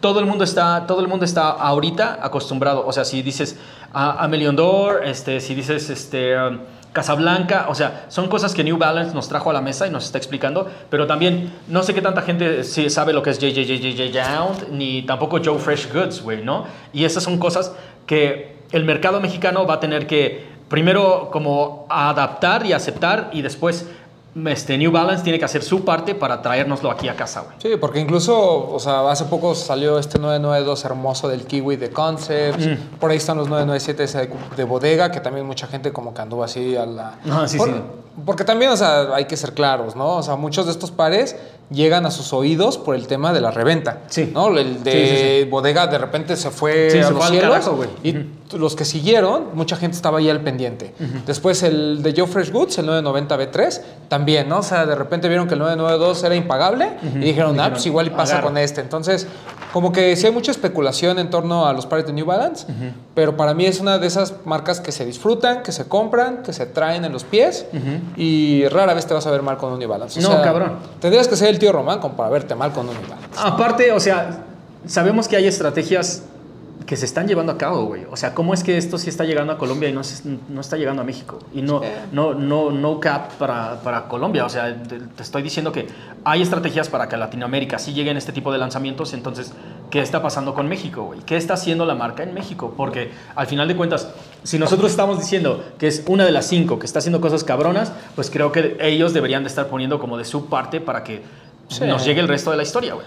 todo el mundo está, todo el mundo está ahorita acostumbrado. O sea, si dices a, a Million Door, este, si dices este, um, Casablanca, o sea, son cosas que New Balance nos trajo a la mesa y nos está explicando. Pero también no sé qué tanta gente sí sabe lo que es JJJJ ni tampoco Joe Fresh Goods, güey, ¿no? Y esas son cosas que el mercado mexicano va a tener que primero como adaptar y aceptar y después este New Balance tiene que hacer su parte para traérnoslo aquí a casa, güey. Sí, porque incluso, o sea, hace poco salió este 992 hermoso del Kiwi de Concepts. Por ahí están los 997 ese de, de bodega, que también mucha gente como que anduvo así a la... Ah, sí, Por- sí. Porque también, o sea, hay que ser claros, ¿no? O sea, muchos de estos pares llegan a sus oídos por el tema de la reventa. Sí. ¿No? El de Sí, sí, bodega de repente se fue a los cielos. carajo. Y los que siguieron, mucha gente estaba ahí al pendiente. Después el de Joe Fresh Goods, el 990 B3, también, ¿no? O sea, de repente vieron que el 992 era impagable y dijeron, ah, pues igual y pasa agarra. con este. Entonces, como que sí hay mucha especulación en torno a los pares de New Balance, pero para mí es una de esas marcas que se disfrutan, que se compran, que se traen en los pies y rara vez te vas a ver mal con un New Balance. O No, sea, cabrón. Tendrías que ser el tío Román para verte mal con un New Balance. Aparte, o sea, sabemos que hay estrategias que se están llevando a cabo, güey. O sea, ¿cómo es que esto sí está llegando a Colombia y no, se- no está llegando a México? Y no, no, no, no cap para, para Colombia. O sea, te, te estoy diciendo que hay estrategias para que a Latinoamérica sí lleguen este tipo de lanzamientos. Entonces, ¿qué está pasando con México, güey? ¿Qué está haciendo la marca en México? Porque al final de cuentas, si nosotros estamos diciendo que es una de las cinco que está haciendo cosas cabronas, pues creo que ellos deberían de estar poniendo como de su parte para que Sí. nos llegue el resto de la historia, güey.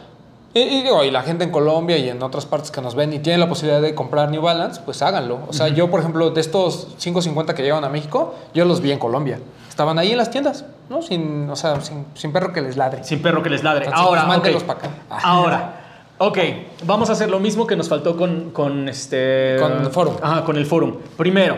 Y, y digo, y la gente en Colombia y en otras partes que nos ven y tienen la posibilidad de comprar New Balance, pues háganlo. O sea, yo, por ejemplo, de estos 550 que llegan a México, yo los vi en Colombia. Estaban ahí en las tiendas, ¿no? Sin, o sea, sin, sin perro que les ladre. Sin perro que les ladre. Entonces, Ahora, pues, mándenlos ok. pa' acá. Ah. Ahora, ok, vamos a hacer lo mismo que nos faltó con, con este... Con Forum. Ajá, con el Forum. Primero,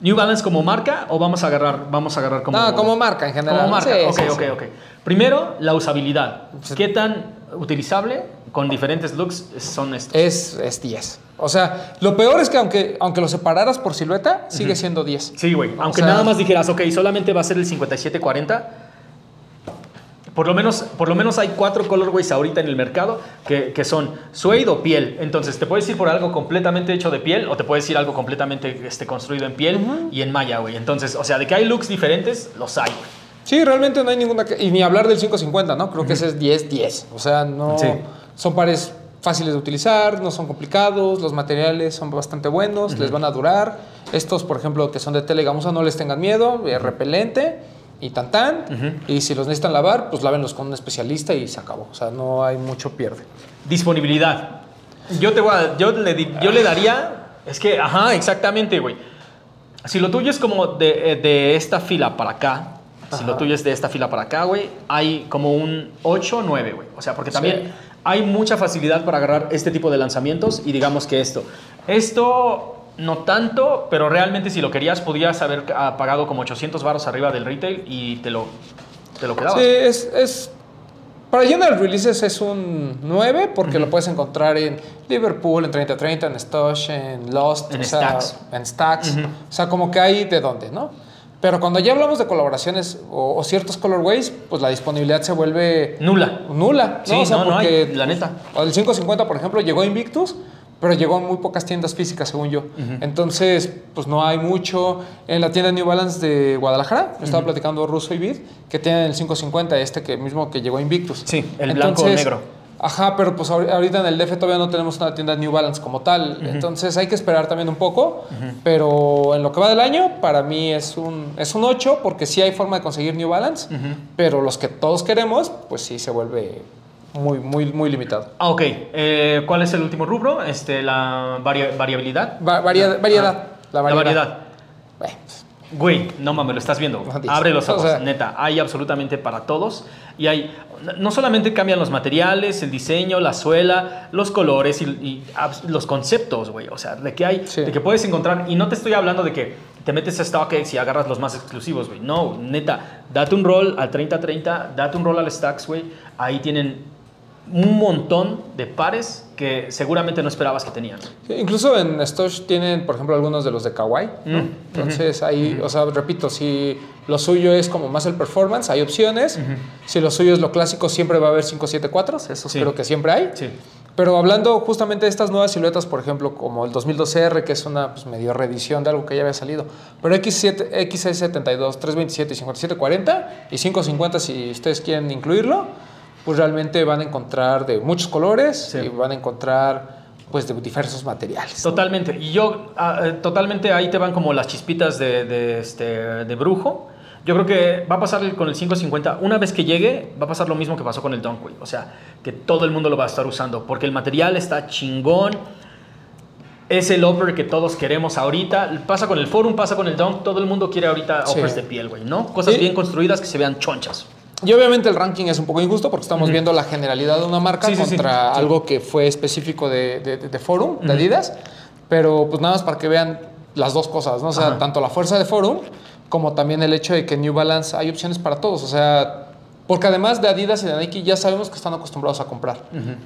New Balance como marca o vamos a agarrar, vamos a agarrar como... No, como marca en general. Como marca, Sí, ok, sí, ok, sí. ok. Primero, la usabilidad. ¿Qué tan utilizable con diferentes looks son estos? Es, es 10. O sea, lo peor es que aunque, aunque lo separaras por silueta, sigue siendo 10. Sí, güey. Aunque sea- nada más dijeras, ok, solamente va a ser el 5740. Por lo, menos, por lo menos hay cuatro colorways ahorita en el mercado que, que son suede o piel. Entonces, te puedes ir por algo completamente hecho de piel o te puedes ir algo completamente este, construido en piel y en malla, güey. Entonces, o sea, de que hay looks diferentes, los hay, güey. Sí, realmente no hay ninguna... que- Y ni hablar del 550, ¿no? Creo que ese es 10-10. O sea, no... Sí. Son pares fáciles de utilizar, no son complicados, los materiales son bastante buenos, les van a durar. Estos, por ejemplo, que son de gamuza, no les tengan miedo, es repelente y tan tan. Y si los necesitan lavar, pues lávenlos con un especialista y se acabó. O sea, no hay mucho pierde. Disponibilidad. Yo te voy a, yo le, yo le daría, es que, ajá, exactamente, güey. Si lo tuyo es como de, eh, de esta fila para acá, si lo tuyo es de esta fila para acá, güey, hay como un 8 o 9, güey. O sea, porque también Sí. hay mucha facilidad para agarrar este tipo de lanzamientos y digamos que esto. Esto no tanto, pero realmente si lo querías podías haber pagado como 800 baros arriba del retail y te lo, te lo quedabas. Sí, es, es- Para General Releases es un 9 porque lo puedes encontrar en Liverpool, en 3030, en Stosh, en Lost, En o sea, Stacks. en Stacks. O sea, como que hay de dónde, ¿no? Pero cuando ya hablamos de colaboraciones o, o ciertos colorways, pues la disponibilidad se vuelve Nula. nula. Sí, O sea, no, no porque, hay, la neta. El 550, por ejemplo, llegó Invictus, pero llegó a muy pocas tiendas físicas, según yo. Entonces, pues no hay mucho. En la tienda New Balance de Guadalajara, me estaba platicando Russo y Vid, que tienen el 550, este que mismo que llegó Invictus. Sí, el blanco negro. Ajá, pero pues ahori- ahorita en el DF todavía no tenemos una tienda New Balance como tal. Entonces hay que esperar también un poco. Pero en lo que va del año, para mí es un, es un 8, porque sí hay forma de conseguir New Balance. Pero los que todos queremos, pues sí se vuelve muy, muy, muy limitado. Ah, ok. Eh, ¿Cuál es el último rubro? Este, la varia- variabilidad. Va- varia- variedad. Ah, La la variedad. variedad. Bueno, pues, Güey, no mames, lo estás viendo. Abre los O ojos, sea- neta. Hay absolutamente para todos. Y hay. No solamente cambian los materiales, el diseño, la suela, los colores y, los conceptos, güey. O sea, de que hay. Sí. De que puedes encontrar. Y no te estoy hablando de que te metes a StockX y agarras los más exclusivos, güey. No, neta. Date un rol al 30-30, date un rol al Stacks, güey. Ahí tienen un montón de pares que seguramente no esperabas que tenían. sí, incluso en Stosh tienen, por ejemplo, algunos de los de Kawaii. ¿no? Mm, Entonces ahí, o sea, repito, si lo suyo es como más el performance, hay opciones. Si lo suyo es lo clásico, siempre va a haber 574. Eso Sí. creo que siempre hay. Sí. Pero hablando justamente de estas nuevas siluetas, por ejemplo, como el 2012R, que es una pues, medio reedición de algo que ya había salido, pero X7, XC72, 327 y 5740 y 550 si ustedes quieren incluirlo, pues realmente van a encontrar de muchos colores Sí. y van a encontrar pues de diversos materiales. Totalmente. Y yo, ah, eh, totalmente ahí te van como las chispitas de, de, este, de brujo. Yo creo que va a pasar con el 550. Una vez que llegue, va a pasar lo mismo que pasó con el Dunk, güey. O sea, que todo el mundo lo va a estar usando. Porque el material está chingón. Es el upper que todos queremos ahorita. Pasa con el Forum, pasa con el Dunk. Todo el mundo quiere ahorita Sí. uppers de piel, güey, ¿no? Cosas Sí. bien construidas que se vean chonchas. Y obviamente el ranking es un poco injusto porque estamos viendo la generalidad de una marca Sí, contra Sí. algo que fue específico de, de, de Forum, de Adidas. Pero pues nada más para que vean las dos cosas, ¿no? O sea, Ajá. tanto la fuerza de Forum como también el hecho de que New Balance hay opciones para todos. O sea, porque además de Adidas y de Nike ya sabemos que están acostumbrados a comprar,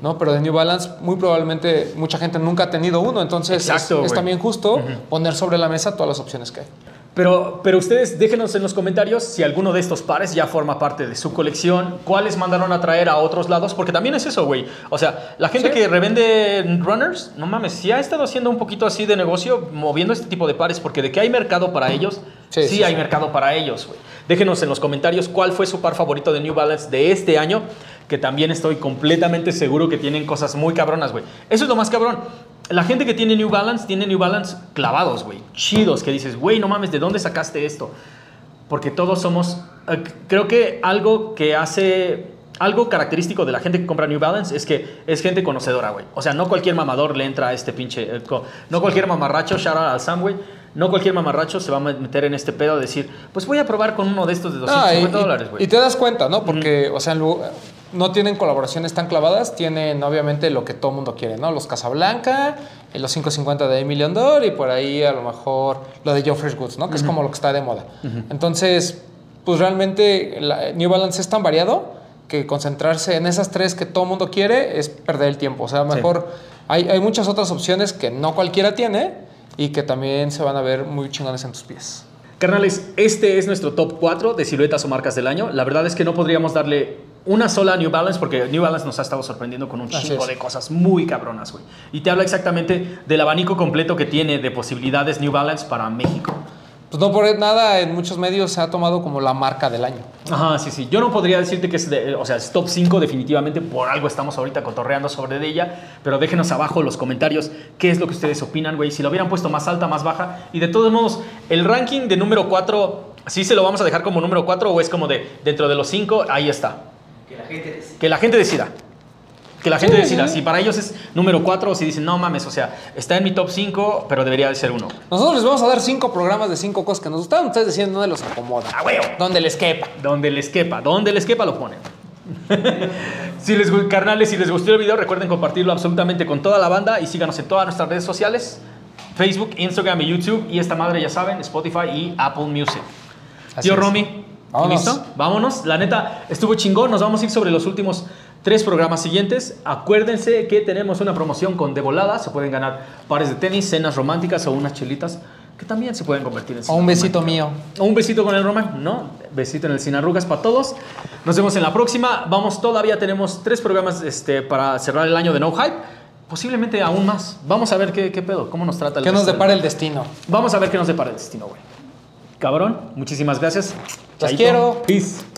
¿no? Pero de New Balance muy probablemente mucha gente nunca ha tenido uno. Entonces es- Exacto, es, güey. también justo poner sobre la mesa todas las opciones que hay. Pero, pero ustedes déjenos en los comentarios si alguno de estos pares ya forma parte de su colección, cuáles mandaron a traer a otros lados, porque también es eso, güey. O sea, la gente Sí. que revende runners, no mames, sí ha estado haciendo un poquito así de negocio, moviendo este tipo de pares, porque de que hay mercado para ellos, sí, Sí, sí, hay mercado para ellos, güey. Déjenos en los comentarios cuál fue su par favorito de New Balance de este año, que también estoy completamente seguro que tienen cosas muy cabronas, güey. Eso es lo más cabrón. La gente que tiene New Balance tiene New Balance clavados, güey. Chidos, que dices, güey, no mames, ¿de dónde sacaste esto? Porque todos somos. eh, creo que algo que hace. Algo característico de la gente que compra New Balance es que es gente conocedora, güey. O sea, no cualquier mamador le entra a este pinche. eh, no cualquier mamarracho, shout out al Sam, güey. No cualquier mamarracho se va a meter en este pedo de decir, pues voy a probar con uno de estos de No, 250 y- y- dólares, güey. Y te das cuenta, ¿no? Porque, o sea, no tienen colaboraciones tan clavadas, tienen obviamente lo que todo mundo quiere, ¿no? Los Casablanca, eh, los 550 de Million Dollar y por ahí a lo mejor lo de Joe Fresh Goods, ¿no? Que es como lo que está de moda. Entonces, pues realmente la- New Balance es tan variado que concentrarse en esas tres que todo mundo quiere es perder el tiempo. O sea, mejor hay, hay muchas otras opciones que no cualquiera tiene y que también se van a ver muy chingones en tus pies. Carnales, este es nuestro top 4 de siluetas o marcas del año. La verdad es que no podríamos darle una sola New Balance porque New Balance nos ha estado sorprendiendo con un chingo de cosas muy cabronas, güey. Y te habla exactamente del abanico completo que tiene de posibilidades New Balance para México. Pues no por nada, en muchos medios se ha tomado como la marca del año. Ajá, sí, sí. Yo no podría decirte que es, de- o sea, es top 5 definitivamente, por algo estamos ahorita cotorreando sobre de ella, pero déjenos abajo los comentarios qué es lo que ustedes opinan, güey, si lo hubieran puesto más alta, más baja. Y de todos modos, el ranking de número 4, ¿sí se lo vamos a dejar como número 4 o es como de dentro de los 5? Ahí está. Que la gente decida. Que la gente decida. Que la gente Sí, decida. sí. Si para ellos es número 4 o si dicen, no mames, o sea, está en mi top 5, pero debería de ser uno. Nosotros les vamos a dar cinco programas de cinco cosas que nos gustaron. Ustedes deciden dónde los acomoda. ¡A huevo! Donde les quepa. Donde les quepa, donde les quepa lo ponen. si les carnales, si les gustó el video, recuerden compartirlo absolutamente con toda la banda y síganos en todas nuestras redes sociales, Facebook, Instagram y YouTube y esta madre ya saben, Spotify y Apple Music. Así Tío es. Romy, Vámonos. ¿listo? Vámonos. La neta, estuvo chingón. Nos vamos a ir sobre los últimos tres programas siguientes. Acuérdense que tenemos una promoción con De Volada. Se pueden ganar pares de tenis, cenas románticas o unas chelitas que también se pueden convertir en O un besito romántica. mío. O un besito con el Roman, ¿no? Besito en el Sin Arrugas para todos. Nos vemos en la próxima. Vamos, todavía tenemos tres programas este, para cerrar el año de No Hype. Posiblemente aún más. Vamos a ver qué, qué pedo, cómo nos trata el ¿Qué nos depara el destino? Vamos a ver qué nos depara el destino, güey. Cabrón, muchísimas gracias. Los Chaito. quiero. Peace.